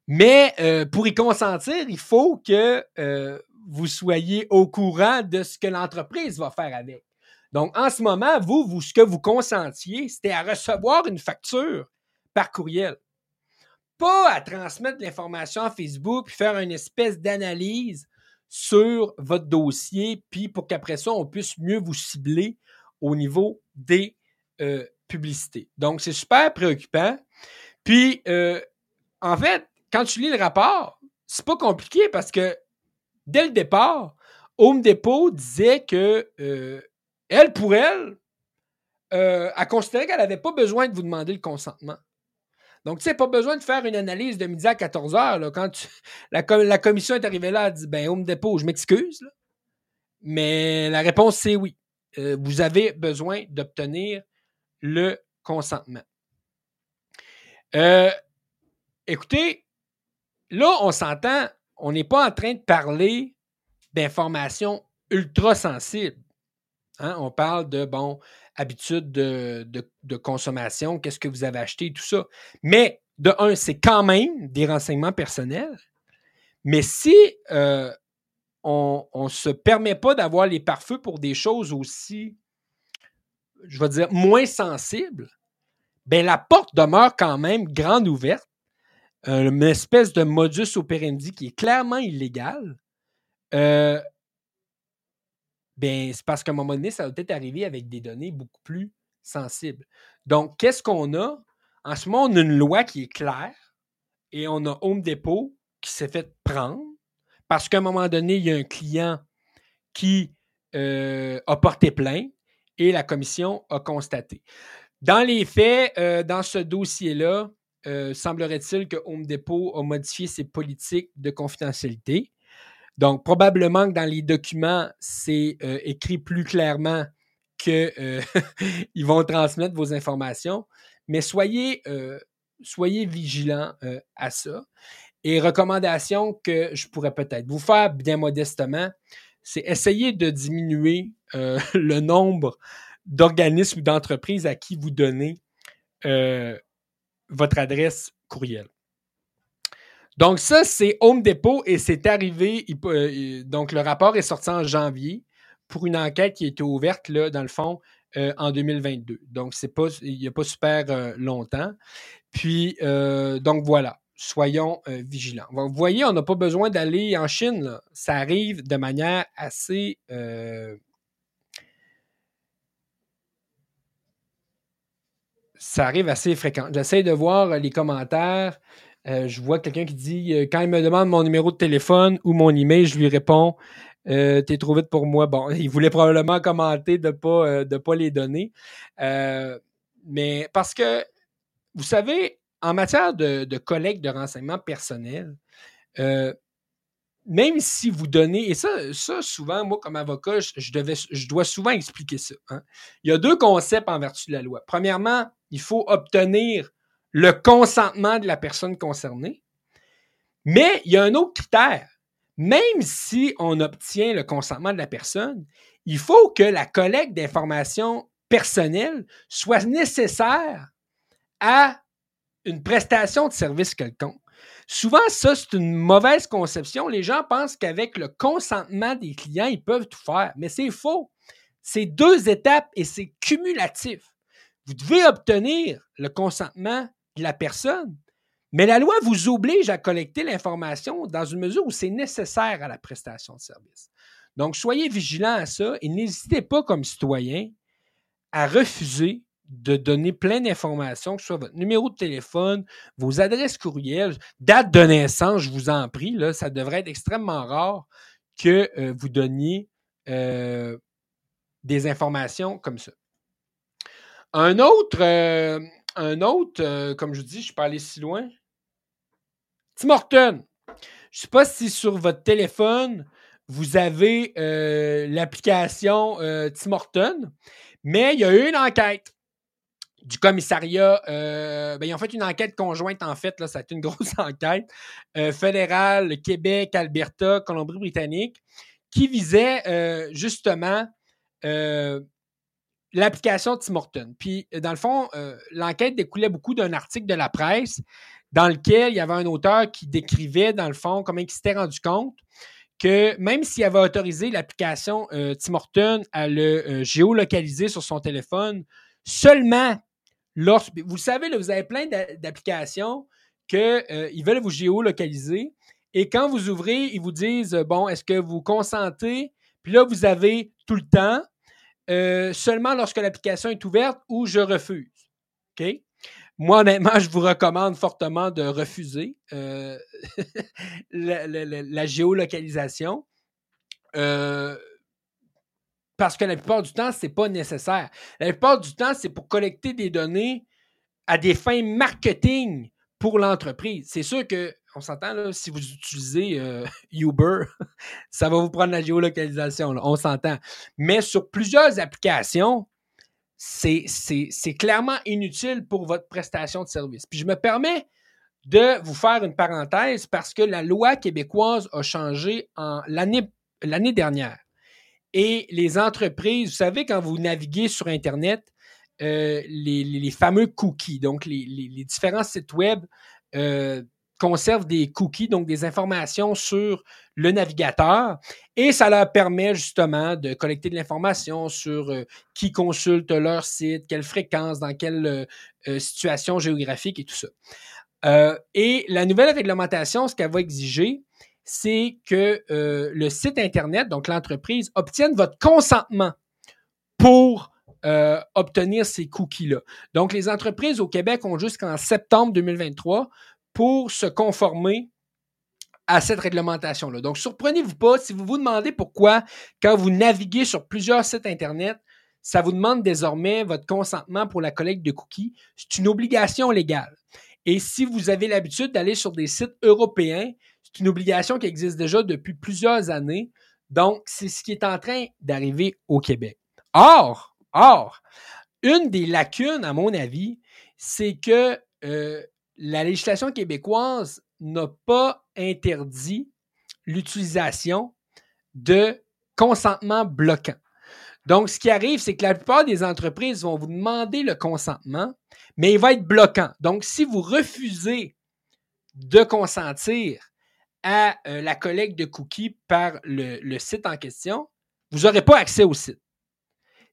Mais euh, pour y consentir, il faut que euh, vous soyez au courant de ce que l'entreprise va faire avec. Donc, en ce moment, vous, vous ce que vous consentiez, c'était à recevoir une facture par courriel. Pas à transmettre l'information à Facebook puis faire une espèce d'analyse sur votre dossier, puis pour qu'après ça, on puisse mieux vous cibler au niveau des euh, publicités. Donc, c'est super préoccupant. Puis, euh, en fait, quand tu lis le rapport, c'est pas compliqué parce que dès le départ, Home Depot disait que euh, elle, pour elle, euh, a considéré qu'elle n'avait pas besoin de vous demander le consentement. Donc, tu sais, pas besoin de faire une analyse de midi à 14 heures. Là, quand la, commission est arrivée là, elle dit Ben, Home Depot, je m'excuse. Mais la réponse, c'est oui. Euh, vous avez besoin d'obtenir le consentement. Euh, écoutez, là, on s'entend, on n'est pas en train de parler d'informations ultra sensibles. Hein. On parle de, bon, habitude de, consommation, qu'est-ce que vous avez acheté, tout ça. Mais, de un, c'est quand même des renseignements personnels. Mais si euh, on ne se permet pas d'avoir les pare-feux pour des choses aussi, je vais dire, moins sensibles, ben la porte demeure quand même grande ouverte. Euh, une espèce de modus operandi qui est clairement illégal. Euh, ben, c'est parce qu'à un moment donné, ça va peut-être arriver avec des données beaucoup plus sensibles. Donc, qu'est-ce qu'on a? En ce moment, on a une loi qui est claire et on a Home Depot qui s'est fait prendre parce qu'à un moment donné, il y a un client qui euh, a porté plainte et la commission a constaté. Dans les faits, euh, dans ce dossier-là, euh, semblerait-il que Home Depot a modifié ses politiques de confidentialité. Donc, probablement que dans les documents, c'est euh, écrit plus clairement qu'ils vont transmettre vos informations. Mais soyez, soyez vigilants à ça. Et recommandation que je pourrais peut-être vous faire bien modestement, c'est essayer de diminuer le nombre d'organismes ou d'entreprises à qui vous donnez euh, votre adresse courriel. Donc, ça, c'est Home Depot et c'est arrivé. Euh, donc, le rapport est sorti en janvier pour une enquête qui a été ouverte, là, dans le fond, euh, en 2022. Donc, pas, il n'y a pas super longtemps. Puis, donc voilà, soyons vigilants. Vous voyez, on n'a pas besoin d'aller en Chine. Ça arrive de manière assez ça arrive assez fréquent. J'essaie de voir euh, les commentaires. Euh, je vois quelqu'un qui dit euh, quand il me demande mon numéro de téléphone ou mon email, je lui réponds T'es trop vite pour moi. Bon, il voulait probablement commenter de ne pas les donner. mais parce que, vous savez, en matière de, collecte de renseignements personnels, même si vous donnez, et ça, ça souvent, moi, comme avocat, je, devais, je dois souvent expliquer ça. Hein. Il y a deux concepts en vertu de la loi. Premièrement, il faut obtenir le consentement de la personne concernée. Mais il y a un autre critère. Même si on obtient le consentement de la personne, il faut que la collecte d'informations personnelles soit nécessaire à une prestation de service quelconque. Souvent, ça, c'est une mauvaise conception. Les gens pensent qu'avec le consentement des clients, ils peuvent tout faire. Mais c'est faux. C'est deux étapes et c'est cumulatif. Vous devez obtenir le consentement de la personne, mais la loi vous oblige à collecter l'information dans une mesure où c'est nécessaire à la prestation de service. Donc, soyez vigilants à ça et n'hésitez pas comme citoyen à refuser de donner plein d'informations, que ce soit votre numéro de téléphone, vos adresses courriels, date de naissance, je vous en prie, là, ça devrait être extrêmement rare que euh, vous donniez euh, des informations comme ça. Un autre, euh, un autre comme je dis, je suis pas allé si loin. Tim Horton. Je ne sais pas si sur votre téléphone, vous avez l'application Tim Horton, mais il y a eu une enquête du commissariat. Euh, ben, ils ont fait une enquête conjointe, en fait. Là, ça a été une grosse enquête euh, fédérale, Québec, Alberta, Colombie-Britannique, qui visait euh, justement l'application Tim Horton. Puis, dans le fond, l'enquête découlait beaucoup d'un article de la presse dans lequel il y avait un auteur qui décrivait, dans le fond, comment il s'était rendu compte que même s'il avait autorisé l'application Tim Horton à le géolocaliser sur son téléphone, seulement vous savez, vous avez plein d'applications qu'ils euh, veulent vous géolocaliser Et quand vous ouvrez, ils vous disent, bon, est-ce que vous consentez? Puis là, vous avez tout le temps, euh, seulement lorsque l'application est ouverte ou je refuse. OK? Moi, honnêtement, je vous recommande fortement de refuser euh, la, géolocalisation. Euh, parce que la plupart du temps, ce n'est pas nécessaire. La plupart du temps, c'est pour collecter des données à des fins marketing pour l'entreprise. C'est sûr que, on s'entend, si vous utilisez euh, Uber, ça va vous prendre la géolocalisation, on s'entend. Mais sur plusieurs applications, c'est clairement inutile pour votre prestation de service. Puis je me permets de vous faire une parenthèse parce que la loi québécoise a changé en l'année dernière. Et les entreprises, vous savez, quand vous naviguez sur Internet, euh, les, fameux cookies, donc les, différents sites web euh, conservent des cookies, donc des informations sur le navigateur, et ça leur permet justement de collecter de l'information sur euh, qui consulte leur site, quelle fréquence, dans quelle situation géographique et tout ça. et la nouvelle réglementation, ce qu'elle va exiger, c'est que le site Internet, donc l'entreprise, obtienne votre consentement pour euh, obtenir ces cookies-là. Donc, les entreprises au Québec ont jusqu'en septembre 2023 pour se conformer à cette réglementation-là. Donc, surprenez-vous pas si vous vous demandez pourquoi, quand vous naviguez sur plusieurs sites Internet, ça vous demande désormais votre consentement pour la collecte de cookies. C'est une obligation légale. Et si vous avez l'habitude d'aller sur des sites européens, c'est une obligation qui existe déjà depuis plusieurs années. Donc, c'est ce qui est en train d'arriver au Québec. Or, Or, une des lacunes, à mon avis, c'est que euh, la législation québécoise n'a pas interdit l'utilisation de consentement bloquant. Donc, ce qui arrive, c'est que la plupart des entreprises vont vous demander le consentement, mais il va être bloquant. Donc, si vous refusez de consentir à euh, la collecte de cookies par le site en question, vous n'aurez pas accès au site.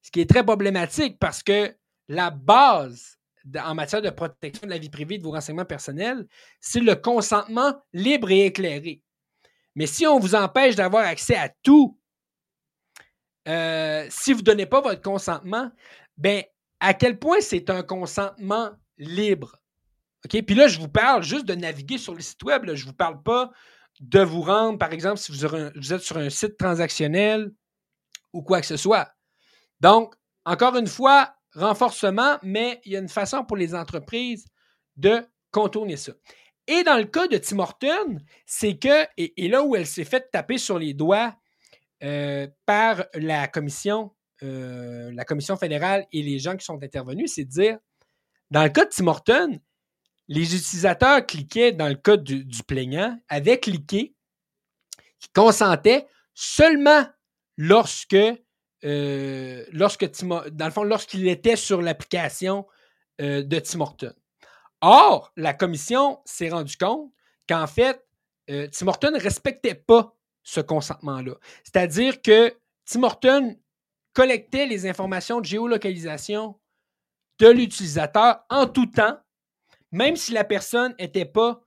Ce qui est très problématique parce que la base en matière de protection de la vie privée de vos renseignements personnels, c'est le consentement libre et éclairé. Mais si on vous empêche d'avoir accès à tout, euh, si vous ne donnez pas votre consentement, ben, à quel point c'est un consentement libre? Puis là, je vous parle juste de naviguer sur le site web. Je ne vous parle pas de vous rendre, par exemple, si vous êtes sur un site transactionnel ou quoi que ce soit. Donc, encore une fois, renforcement, mais il y a une façon pour les entreprises de contourner ça. Et dans le cas de Tim Horton, c'est que, et, là où elle s'est fait taper sur les doigts euh, par la commission, euh, la commission fédérale et les gens qui sont intervenus, c'est de dire, dans le cas de Tim Horton, les utilisateurs cliquaient, dans le cas du, plaignant, avaient cliqué, qui consentaient seulement lorsque euh, dans le fond, lorsqu'il était sur l'application euh, de Tim Horton. Or, la commission s'est rendue compte qu'en fait, euh, Tim Horton ne respectait pas ce consentement-là. C'est-à-dire que Tim Horton collectait les informations de géolocalisation de l'utilisateur en tout temps, même si la personne n'était pas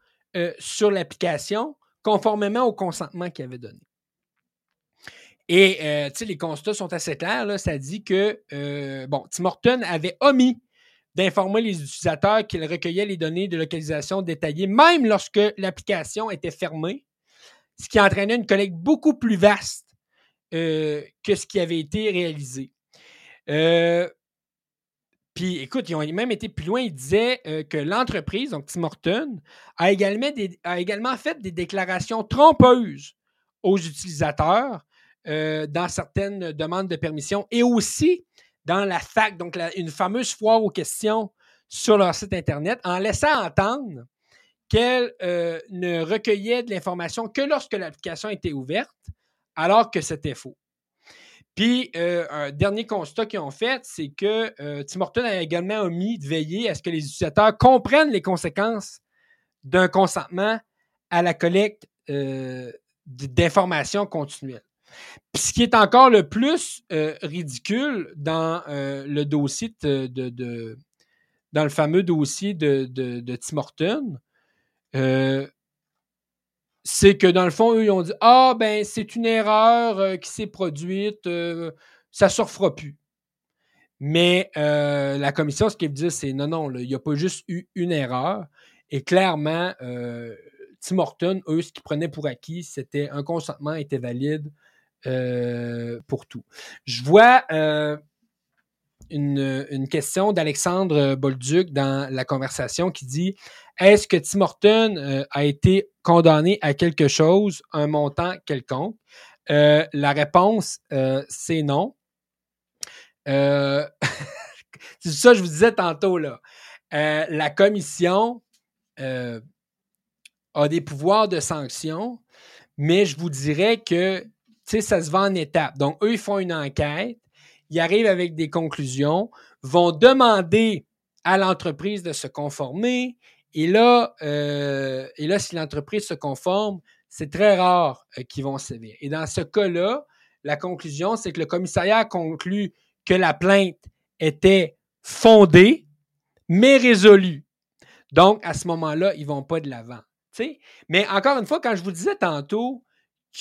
sur l'application, conformément au consentement qu'il avait donné. Et euh, les constats sont assez clairs. Là. Ça dit que euh, bon, Tim Horton avait omis d'informer les utilisateurs qu'il recueillait les données de localisation détaillées, même lorsque l'application était fermée, ce qui entraînait une collecte beaucoup plus vaste euh, que ce qui avait été réalisé. Puis, écoute, ils ont même été plus loin. Ils disaient que l'entreprise, donc Tim Horton, a également, a également fait des déclarations trompeuses aux utilisateurs euh, dans certaines demandes de permission et aussi dans la fac, donc une fameuse foire aux questions sur leur site Internet, en laissant entendre qu'elle euh, ne recueillait de l'information que lorsque l'application était ouverte, alors que c'était faux. Puis, euh, un dernier constat qu'ils ont fait, c'est que Tim Horton a également omis de veiller à ce que les utilisateurs comprennent les conséquences d'un consentement à la collecte d'informations continuelles. Ce qui est encore le plus euh, ridicule dans euh, le dossier de, dans le fameux dossier de, de, Tim Horton, euh, c'est que dans le fond, eux, ils ont dit Ah, ben, c'est une erreur euh, qui s'est produite, euh, ça ne se refera plus. Mais euh, la commission, ce qu'ils disent, c'est non, non, il n'y a pas juste eu une erreur. Et clairement, Tim Horton, eux, ce qu'ils prenaient pour acquis, c'était un consentement était valide pour tout. Je vois une, question d'Alexandre Bolduc dans la conversation qui dit Est-ce que Tim Horton euh, a été condamné à quelque chose, un montant quelconque? Euh, La réponse, euh, c'est non. c'est ça que je vous disais tantôt. Là. la commission a des pouvoirs de sanction, mais je vous dirais que ça se va en étapes. Donc, eux, ils font une enquête ils arrivent avec des conclusions, vont demander à l'entreprise de se conformer. Et là, euh, et là si l'entreprise se conforme, c'est très rare euh, qu'ils vont sévir. Et dans ce cas-là, la conclusion, c'est que le commissariat a conclu que la plainte était fondée, mais résolue. Donc, à ce moment-là, ils ne vont pas de l'avant. Mais encore une fois, quand je vous disais tantôt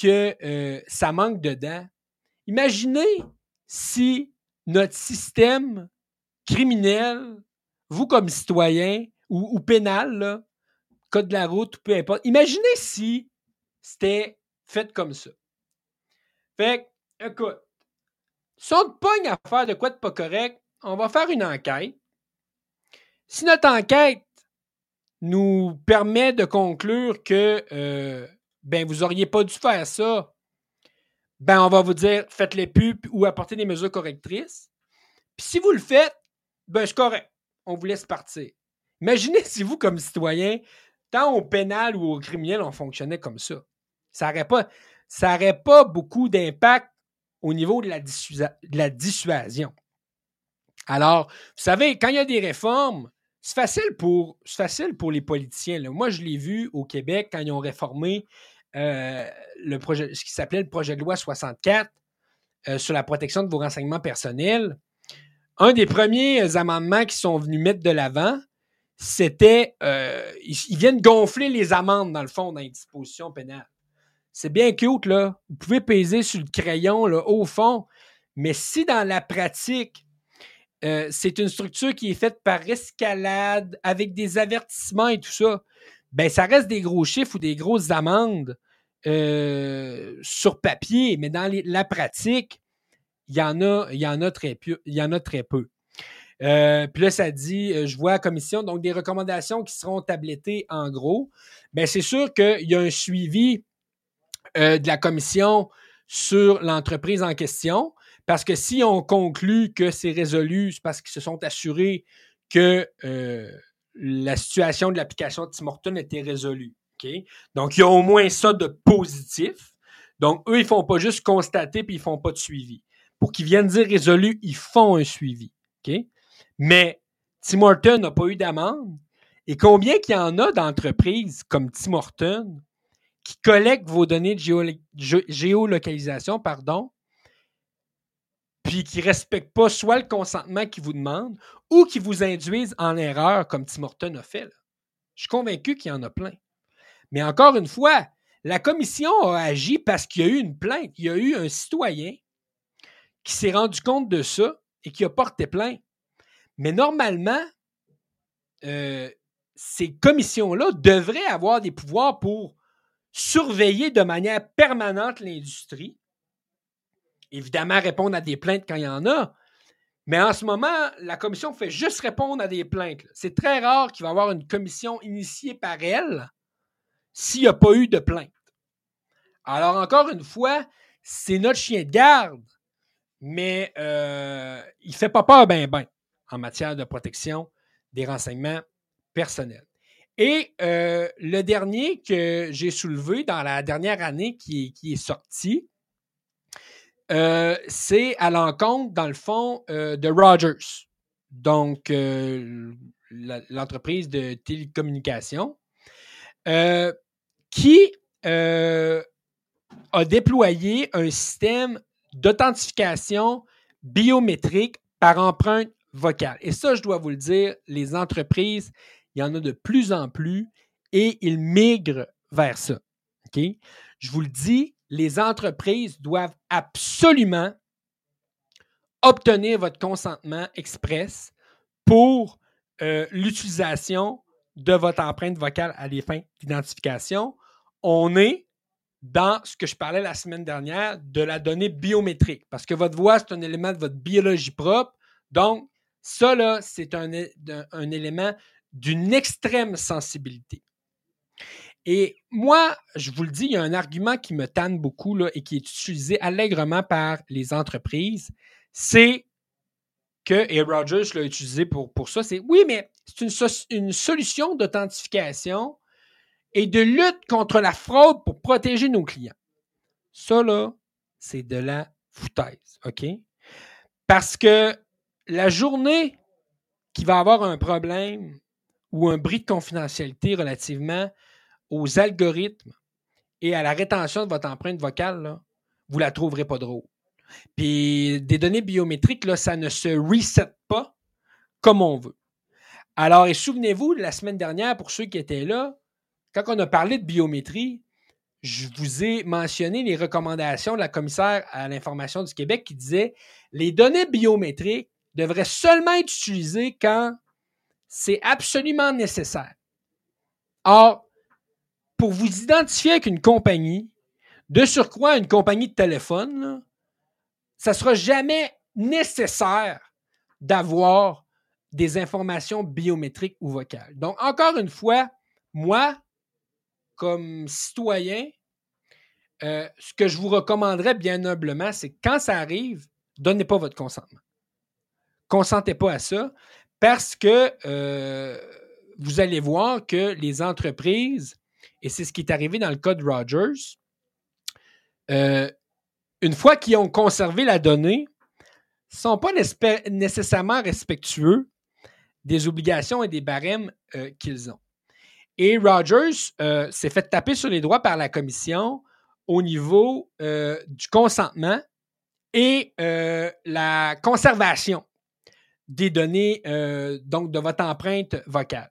que euh, ça manque dedans, imaginez si notre système criminel, vous comme citoyen ou, pénal, code de la route, peu importe, imaginez si c'était fait comme ça. Fait que, écoute, si on te pogne à faire de quoi de pas correct, on va faire une enquête. Si notre enquête nous permet de conclure que euh, ben vous auriez pas dû faire ça, ben on va vous dire faites les pubs ou apportez des mesures correctrices. Puis si vous le faites, ben c'est correct. On vous laisse partir. Imaginez si vous, comme citoyen, tant au pénal ou au criminel, on fonctionnait comme ça. Ça n'aurait pas, beaucoup d'impact au niveau de la, dissuasion. Alors, vous savez, quand il y a des réformes, c'est facile pour, facile pour les politiciens. Moi, je l'ai vu au Québec quand ils ont réformé euh, le projet, ce qui s'appelait le projet de loi 64 euh, sur la protection de vos renseignements personnels. Un des premiers amendements qui sont venus mettre de l'avant, c'était euh, ils, viennent gonfler les amendes, dans le fond, dans les dispositions pénales. C'est bien cute, là. Vous pouvez peser sur le crayon, là, au fond. Mais si dans la pratique, c'est une structure qui est faite par escalade, avec des avertissements et tout ça, ben ça reste des gros chiffres ou des grosses amendes euh, sur papier, mais dans la pratique. Il y en a très peu. Euh, puis là, ça dit, euh, je vois la commission, donc des recommandations qui seront tablettées en gros. Bien, c'est sûr qu'il y a un suivi de la commission sur l'entreprise en question, parce que si on conclut que c'est résolu, c'est parce qu'ils se sont assurés que la situation de l'application de Tim Horton était résolue. Donc, il y a au moins ça de positif. Donc, eux, ils ne font pas juste constater puis ils ne font pas de suivi. Pour qu'ils viennent dire résolu, ils font un suivi. Mais Tim Horton n'a pas eu d'amende. Et combien qu'il y en a d'entreprises comme Tim Horton qui collectent vos données de géolocalisation, pardon, puis qui ne respectent pas soit le consentement qu'ils vous demandent ou qui vous induisent en erreur, comme Tim Horton a fait. Je suis convaincu qu'il y en a plein. Mais encore une fois, la commission a agi parce qu'il y a eu une plainte. Il y a eu un citoyen qui s'est rendu compte de ça et qui a porté plainte. Mais normalement, euh, ces commissions-là devraient avoir des pouvoirs pour surveiller de manière permanente l'industrie. Évidemment, répondre à des plaintes quand il y en a, mais en ce moment, la commission fait juste répondre à des plaintes. C'est très rare qu'il va y avoir une commission initiée par elle s'il n'y a pas eu de plainte. Alors, encore une fois, c'est notre chien de garde, mais euh, il ne fait pas peur ben ben en matière de protection des renseignements personnels. Et euh, le dernier que j'ai soulevé dans la dernière année qui est sorti, euh, c'est à l'encontre, dans le fond, euh, de Rogers, donc l'entreprise de télécommunication, qui a déployé un système d'authentification biométrique par empreinte vocale. Et ça, je dois vous le dire, les entreprises, il y en a de plus en plus et ils migrent vers ça. Je vous le dis, les entreprises doivent absolument obtenir votre consentement express pour euh, l'utilisation de votre empreinte vocale à des fins d'identification. On est dans ce que je parlais la semaine dernière de la donnée biométrique, parce que votre voix, c'est un élément de votre biologie propre. Donc, ça, là, c'est un, élément d'une extrême sensibilité. Et moi, je vous le dis, il y a un argument qui me tanne beaucoup là, et qui est utilisé allègrement par les entreprises, c'est que, et Rogers l'a utilisé pour, pour ça, c'est oui, mais c'est une, une solution d'authentification et de lutte contre la fraude pour protéger nos clients. Ça, là, c'est de la foutaise, OK? Parce que la journée qui va avoir un problème ou un bris de confidentialité relativement aux algorithmes et à la rétention de votre empreinte vocale, vous la trouverez pas drôle. Puis des données biométriques, là, ça ne se reset pas comme on veut. Alors, et souvenez-vous, la semaine dernière, pour ceux qui étaient là, quand on a parlé de biométrie, je vous ai mentionné les recommandations de la commissaire à l'information du Québec qui disait les données biométriques devraient seulement être utilisées quand c'est absolument nécessaire. Or, pour vous identifier avec une compagnie, de surcroît une compagnie de téléphone, ça ne sera jamais nécessaire d'avoir des informations biométriques ou vocales. Donc, encore une fois, moi, comme citoyen, euh, ce que je vous recommanderais bien humblement, c'est quand ça arrive, donnez pas votre consentement. Consentez pas à ça parce que euh, vous allez voir que les entreprises et c'est ce qui est arrivé dans le cas de Rogers. Euh, une fois qu'ils ont conservé la donnée, ne sont pas nécessairement respectueux des obligations et des barèmes euh, qu'ils ont. Et Rogers s'est fait taper sur les doigts par la commission au niveau du consentement et la conservation des données donc de votre empreinte vocale.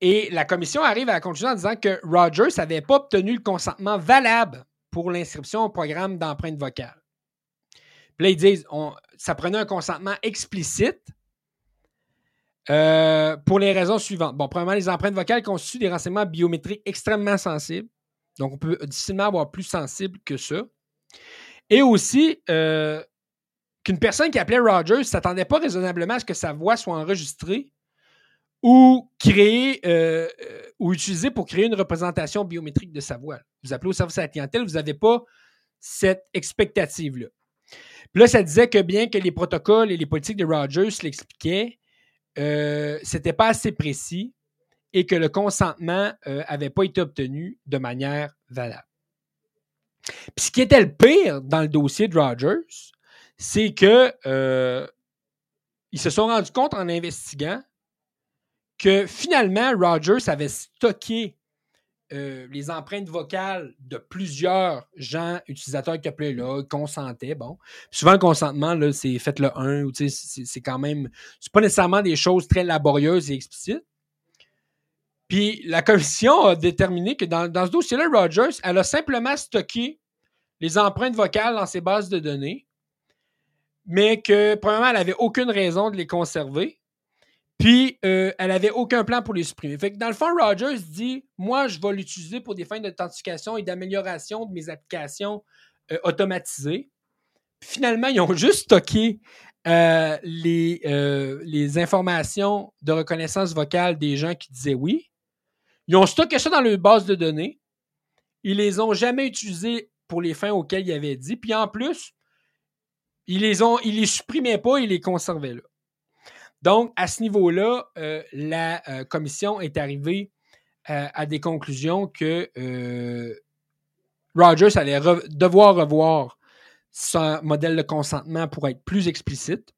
Et la commission arrive à la conclusion en disant que Rogers n'avait pas obtenu le consentement valable pour l'inscription au programme d'empreinte vocale. Puis là, ils disent ça prenait un consentement explicite euh, pour les raisons suivantes. Bon, premièrement, les empreintes vocales constituent des renseignements biométriques extrêmement sensibles. Donc, on peut difficilement avoir plus sensible que ça. Et aussi, euh, qu'une personne qui appelait Rogers ne s'attendait pas raisonnablement à ce que sa voix soit enregistrée ou créer euh, euh, ou utiliser pour créer une représentation biométrique de sa voix. Vous appelez au service à la clientèle, vous n'avez pas cette expectative-là. Là, ça disait que bien que les protocoles et les politiques de Rogers l'expliquaient, euh, c'était pas assez précis et que le consentement n'avait pas été obtenu de manière valable. Puis ce qui était le pire dans le dossier de Rogers, c'est que ils se sont rendus compte en investiguant que finalement, Rogers avait stocké euh, les empreintes vocales de plusieurs gens utilisateurs qui appelaient là, consentaient. Bon. souvent, le consentement, là, c'est faites le 1 ou c'est quand même. C'est pas nécessairement des choses très laborieuses et explicites. Puis la commission a déterminé que dans, dans ce dossier-là, Rogers, elle a simplement stocké les empreintes vocales dans ses bases de données, mais que, premièrement, elle n'avait aucune raison de les conserver. Puis, euh, elle n'avait aucun plan pour les supprimer. Fait que dans le fond, Rogers dit Moi, je vais l'utiliser pour des fins d'authentification et d'amélioration de mes applications euh, automatisées. finalement, ils ont juste stocké euh, les, les informations de reconnaissance vocale des gens qui disaient oui. Ils ont stocké ça dans leur base de données. Ils les ont jamais utilisés pour les fins auxquelles ils avaient dit. Puis en plus, ils les ont, ils les supprimaient pas, ils les conservaient là. Donc, à ce niveau-là, euh, la euh, commission est arrivée euh, à des conclusions que Rogers allait devoir revoir son modèle de consentement pour être plus explicite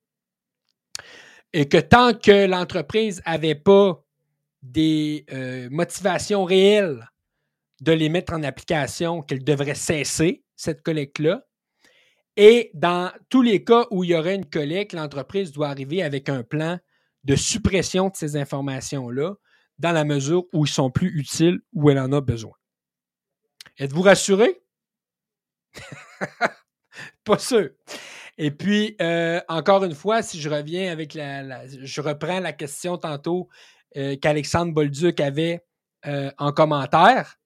et que tant que l'entreprise n'avait pas des motivations réelles de les mettre en application, qu'elle devrait cesser cette collecte-là, et dans tous les cas où il y aurait une collecte, l'entreprise doit arriver avec un plan de suppression de ces informations-là dans la mesure où ils sont plus utiles, où elle en a besoin. Êtes-vous rassuré? Pas sûr. Et puis, euh, encore une fois, si je reviens avec la, je reprends la question tantôt euh, qu'Alexandre Bolduc avait euh, en commentaire,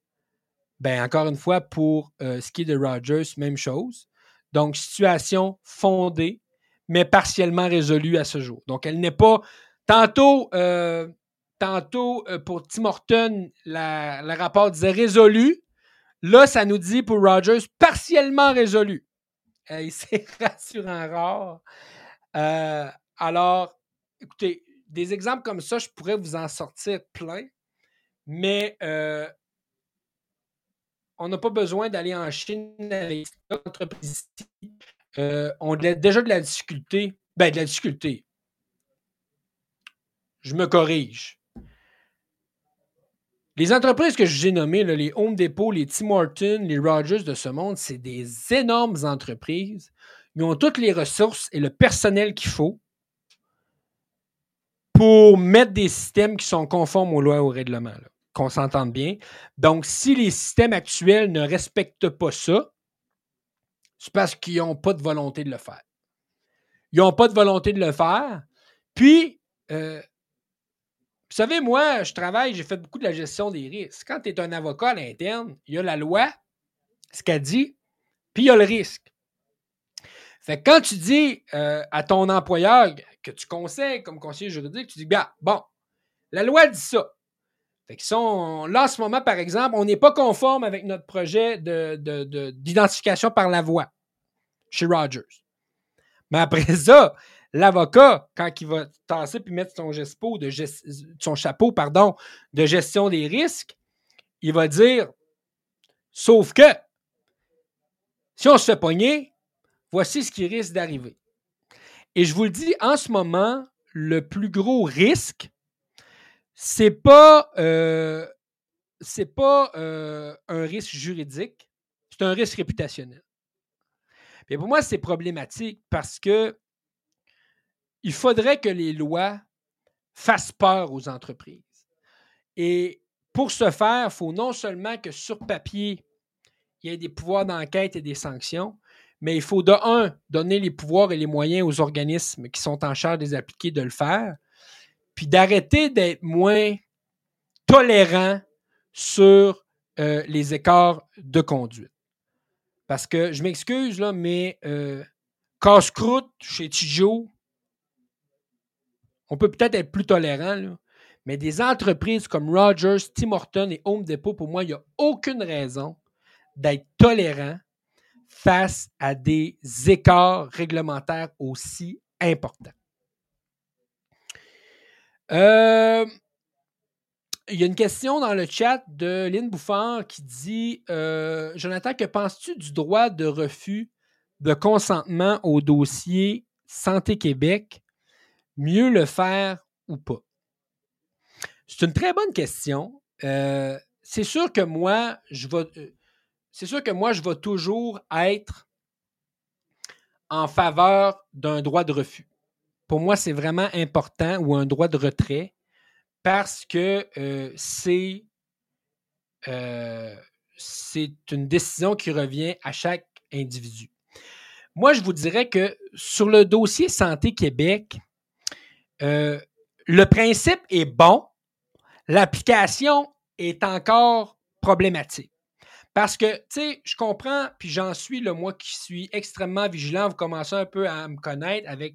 ben encore une fois, pour ce qui est de Rogers, même chose. Donc, situation fondée, mais partiellement résolue à ce jour. Donc, elle n'est pas. Tantôt, tantôt pour Tim Horton, le rapport disait résolu. Là, ça nous dit pour Rogers partiellement résolu. c'est rassurant rare. Euh, alors, écoutez, des exemples comme ça, je pourrais vous en sortir plein, mais euh, on n'a pas besoin d'aller en Chine avec l'entreprise ici. Euh, on a déjà de la difficulté. Ben, de la difficulté. Je me corrige. Les entreprises que j'ai nommées, les Home Depot, les Tim Hortons, les Rogers de ce monde, c'est des énormes entreprises. Ils ont toutes les ressources et le personnel qu'il faut pour mettre des systèmes qui sont conformes aux lois et aux règlements, qu'on s'entende bien. Donc, si les systèmes actuels ne respectent pas ça, c'est parce qu'ils n'ont pas de volonté de le faire. Ils n'ont pas de volonté de le faire. Puis, euh, vous savez, moi, je travaille, j'ai fait beaucoup de la gestion des risques. Quand tu es un avocat à l'interne, il y a la loi, ce qu'elle dit, puis il y a le risque. Fait que quand tu dis euh, à ton employeur que tu conseilles comme conseiller juridique, tu dis, bien, bon, la loi dit ça. Fait là, en ce moment, par exemple, on n'est pas conforme avec notre projet d'identification de, par la voix chez Rogers. Mais après ça, L'avocat, quand il va tasser puis mettre son, de son chapeau pardon, de gestion des risques, il va dire Sauf que, si on se fait pogner, voici ce qui risque d'arriver. Et je vous le dis, en ce moment, le plus gros risque, c'est pas, euh, c'est pas euh, un risque juridique, c'est un risque réputationnel. Et pour moi, c'est problématique parce que il faudrait que les lois fassent peur aux entreprises. Et pour ce faire, il faut non seulement que sur papier, il y ait des pouvoirs d'enquête et des sanctions, mais il faut de un, donner les pouvoirs et les moyens aux organismes qui sont en charge des appliquer de le faire, puis d'arrêter d'être moins tolérant sur euh, les écarts de conduite. Parce que je m'excuse, là, mais euh, casse-croûte chez Tijo, on peut peut-être être plus tolérant, mais des entreprises comme Rogers, Tim Horton et Home Depot, pour moi, il n'y a aucune raison d'être tolérant face à des écarts réglementaires aussi importants. Euh, il y a une question dans le chat de Lynn Bouffard qui dit euh, Jonathan, que penses-tu du droit de refus de consentement au dossier Santé Québec? Mieux le faire ou pas? C'est une très bonne question. Euh, c'est sûr que moi, je c'est sûr que moi, je vais toujours être en faveur d'un droit de refus. Pour moi, c'est vraiment important ou un droit de retrait parce que euh, c'est c'est une décision qui revient à chaque individu. Moi, je vous dirais que sur le dossier Santé Québec, euh, le principe est bon, l'application est encore problématique. Parce que, tu sais, je comprends, puis j'en suis, le moi qui suis extrêmement vigilant, vous commencez un peu à me connaître avec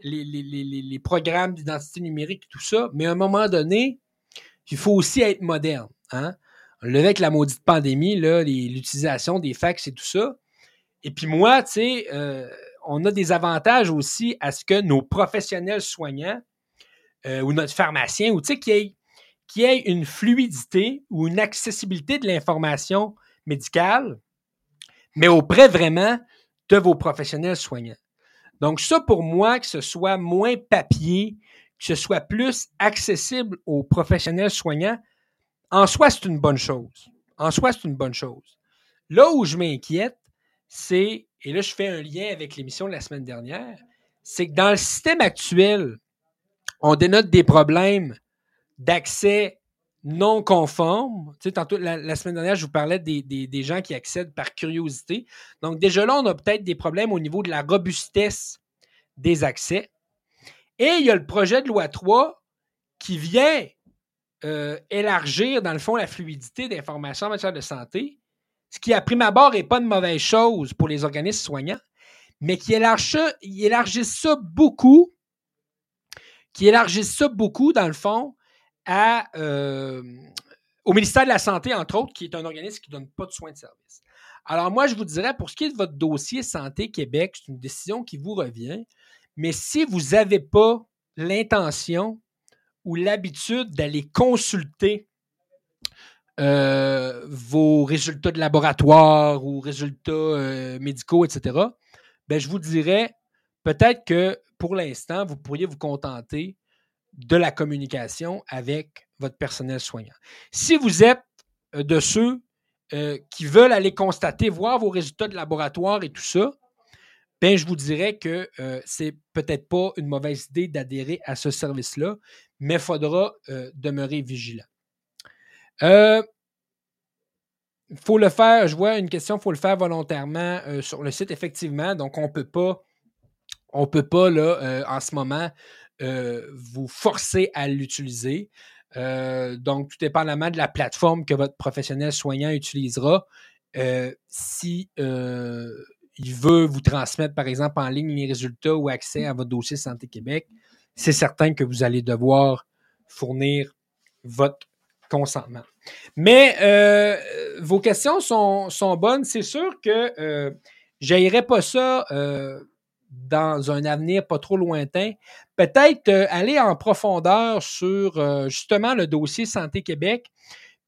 les, programmes d'identité numérique et tout ça, mais à un moment donné, il faut aussi être moderne. Hein? Avec la maudite pandémie, l'utilisation des fax et tout ça. Et puis moi, tu sais, euh, on a des avantages aussi à ce que nos professionnels soignants euh, ou notre pharmacien, ou qu'il y, ait, y ait une fluidité ou une accessibilité de l'information médicale, mais auprès vraiment de vos professionnels soignants. Donc, ça, pour moi, que ce soit moins papier, que ce soit plus accessible aux professionnels soignants, en soi, c'est une bonne chose. En soi, c'est une bonne chose. Là où je m'inquiète, c'est, et là je fais un lien avec l'émission de la semaine dernière, c'est que dans le système actuel, on dénote des problèmes d'accès non conformes. Tu sais, tantôt, la, semaine dernière, je vous parlais des, gens qui accèdent par curiosité. Donc, déjà là, on a peut-être des problèmes au niveau de la robustesse des accès. Et il y a le projet de loi 3 qui vient euh, élargir, dans le fond, la fluidité d'informations en matière de santé, ce qui, à prime abord, n'est pas une mauvaise chose pour les organismes soignants, mais qui élargit ça, beaucoup, qui élargit ça beaucoup, dans le fond, euh, au ministère de la Santé, entre autres, qui est un organisme qui ne donne pas de soins de service. Alors, moi, je vous dirais, pour ce qui est de votre dossier Santé Québec, c'est une décision qui vous revient. Mais si vous n'avez pas l'intention ou l'habitude d'aller consulter euh, vos résultats de laboratoire ou résultats euh, médicaux, etc., ben, je vous dirais peut-être que pour l'instant, vous pourriez vous contenter de la communication avec votre personnel soignant. Si vous êtes euh, de ceux qui veulent aller constater, voir vos résultats de laboratoire et tout ça, ben, je vous dirais que euh, c'est peut-être pas une mauvaise idée d'adhérer à ce service-là, mais il faudra euh, demeurer vigilant. Il euh, faut le faire, je vois une question, il faut le faire volontairement sur le site, effectivement. Donc, on ne peut pas, on peut pas, là, en ce moment, vous forcer à l'utiliser. donc, tout dépendamment de la plateforme que votre professionnel soignant utilisera, si il veut vous transmettre, par exemple, en ligne les résultats ou accès à votre dossier Santé Québec, c'est certain que vous allez devoir fournir votre consentement. Mais euh, vos questions sont, bonnes. C'est sûr que euh, je pas ça euh, dans un avenir pas trop lointain. Peut-être euh, aller en profondeur sur justement le dossier Santé Québec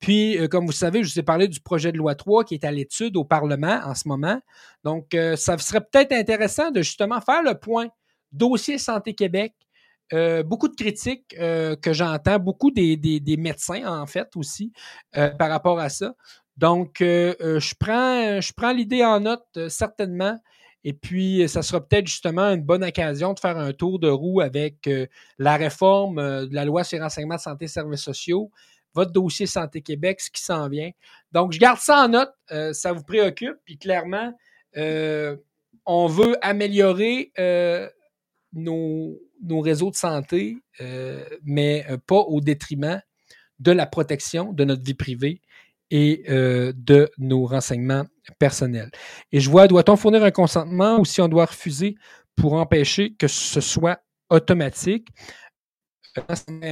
puis, euh, comme vous savez, je vous ai parlé du projet de loi 3 qui est à l'étude au Parlement en ce moment. Donc, euh, ça serait peut-être intéressant de justement faire le point dossier Santé Québec. Euh, beaucoup de critiques que j'entends, beaucoup des, des, médecins en fait aussi par rapport à ça. Donc, je prends, je prends l'idée en note certainement. Et puis, ça sera peut-être justement une bonne occasion de faire un tour de roue avec la réforme de la loi sur renseignements de santé et services sociaux, votre dossier Santé Québec, ce qui s'en vient. Donc, je garde ça en note. Euh, ça vous préoccupe. Puis clairement, euh, on veut améliorer euh, nos, réseaux de santé, mais pas au détriment de la protection de notre vie privée et de nos renseignements Et je vois, doit-on fournir un consentement ou si on doit refuser pour empêcher que ce soit automatique?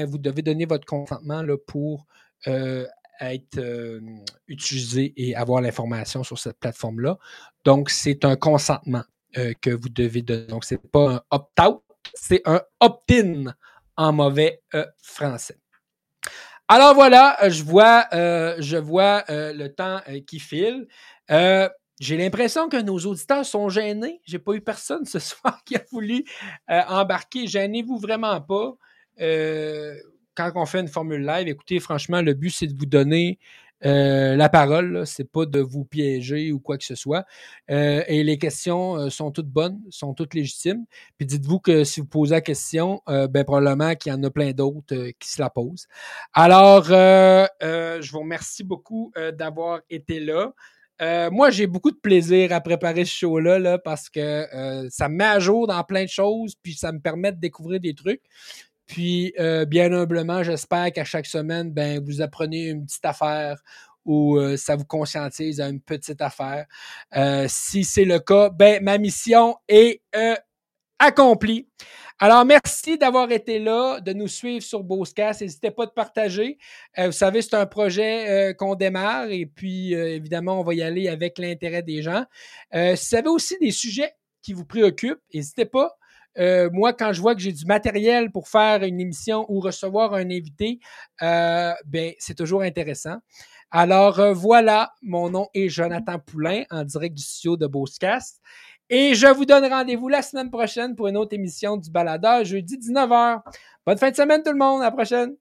vous devez donner votre consentement là, pour euh, être euh, utilisé et avoir l'information sur cette plateforme-là. Donc, c'est un consentement euh, que vous devez donner. Donc, ce n'est pas un opt-out, c'est un opt-in en mauvais français. Alors voilà, je vois, je vois le temps qui file. J'ai l'impression que nos auditeurs sont gênés. J'ai pas eu personne ce soir qui a voulu embarquer. Gênez-vous vraiment pas. Euh, quand on fait une formule live, écoutez, franchement, le but, c'est de vous donner euh, la parole, c'est pas de vous piéger ou quoi que ce soit. Euh, et les questions sont toutes bonnes, sont toutes légitimes. Puis dites-vous que si vous posez la question, ben probablement qu'il y en a plein d'autres qui se la posent. Alors, je vous remercie beaucoup d'avoir été là. Moi, j'ai beaucoup de plaisir à préparer ce show-là là, parce que ça me met à jour dans plein de choses, puis ça me permet de découvrir des trucs. Puis, euh, bien humblement, j'espère qu'à chaque semaine, ben, vous apprenez une petite affaire ou euh, ça vous conscientise à une petite affaire. Euh, si c'est le cas, ben, ma mission est accomplie. Alors, merci d'avoir été là, de nous suivre sur Boscast. N'hésitez pas de partager. vous savez, c'est un projet qu'on démarre et puis, évidemment, on va y aller avec l'intérêt des gens. si vous avez aussi des sujets qui vous préoccupent, n'hésitez pas euh, moi, quand je vois que j'ai du matériel pour faire une émission ou recevoir un invité, euh, ben, c'est toujours intéressant. Alors euh, voilà, mon nom est Jonathan Poulain en direct du studio de Boscast. Et je vous donne rendez-vous la semaine prochaine pour une autre émission du Baladeur, jeudi 19h. Bonne fin de semaine tout le monde, à la prochaine!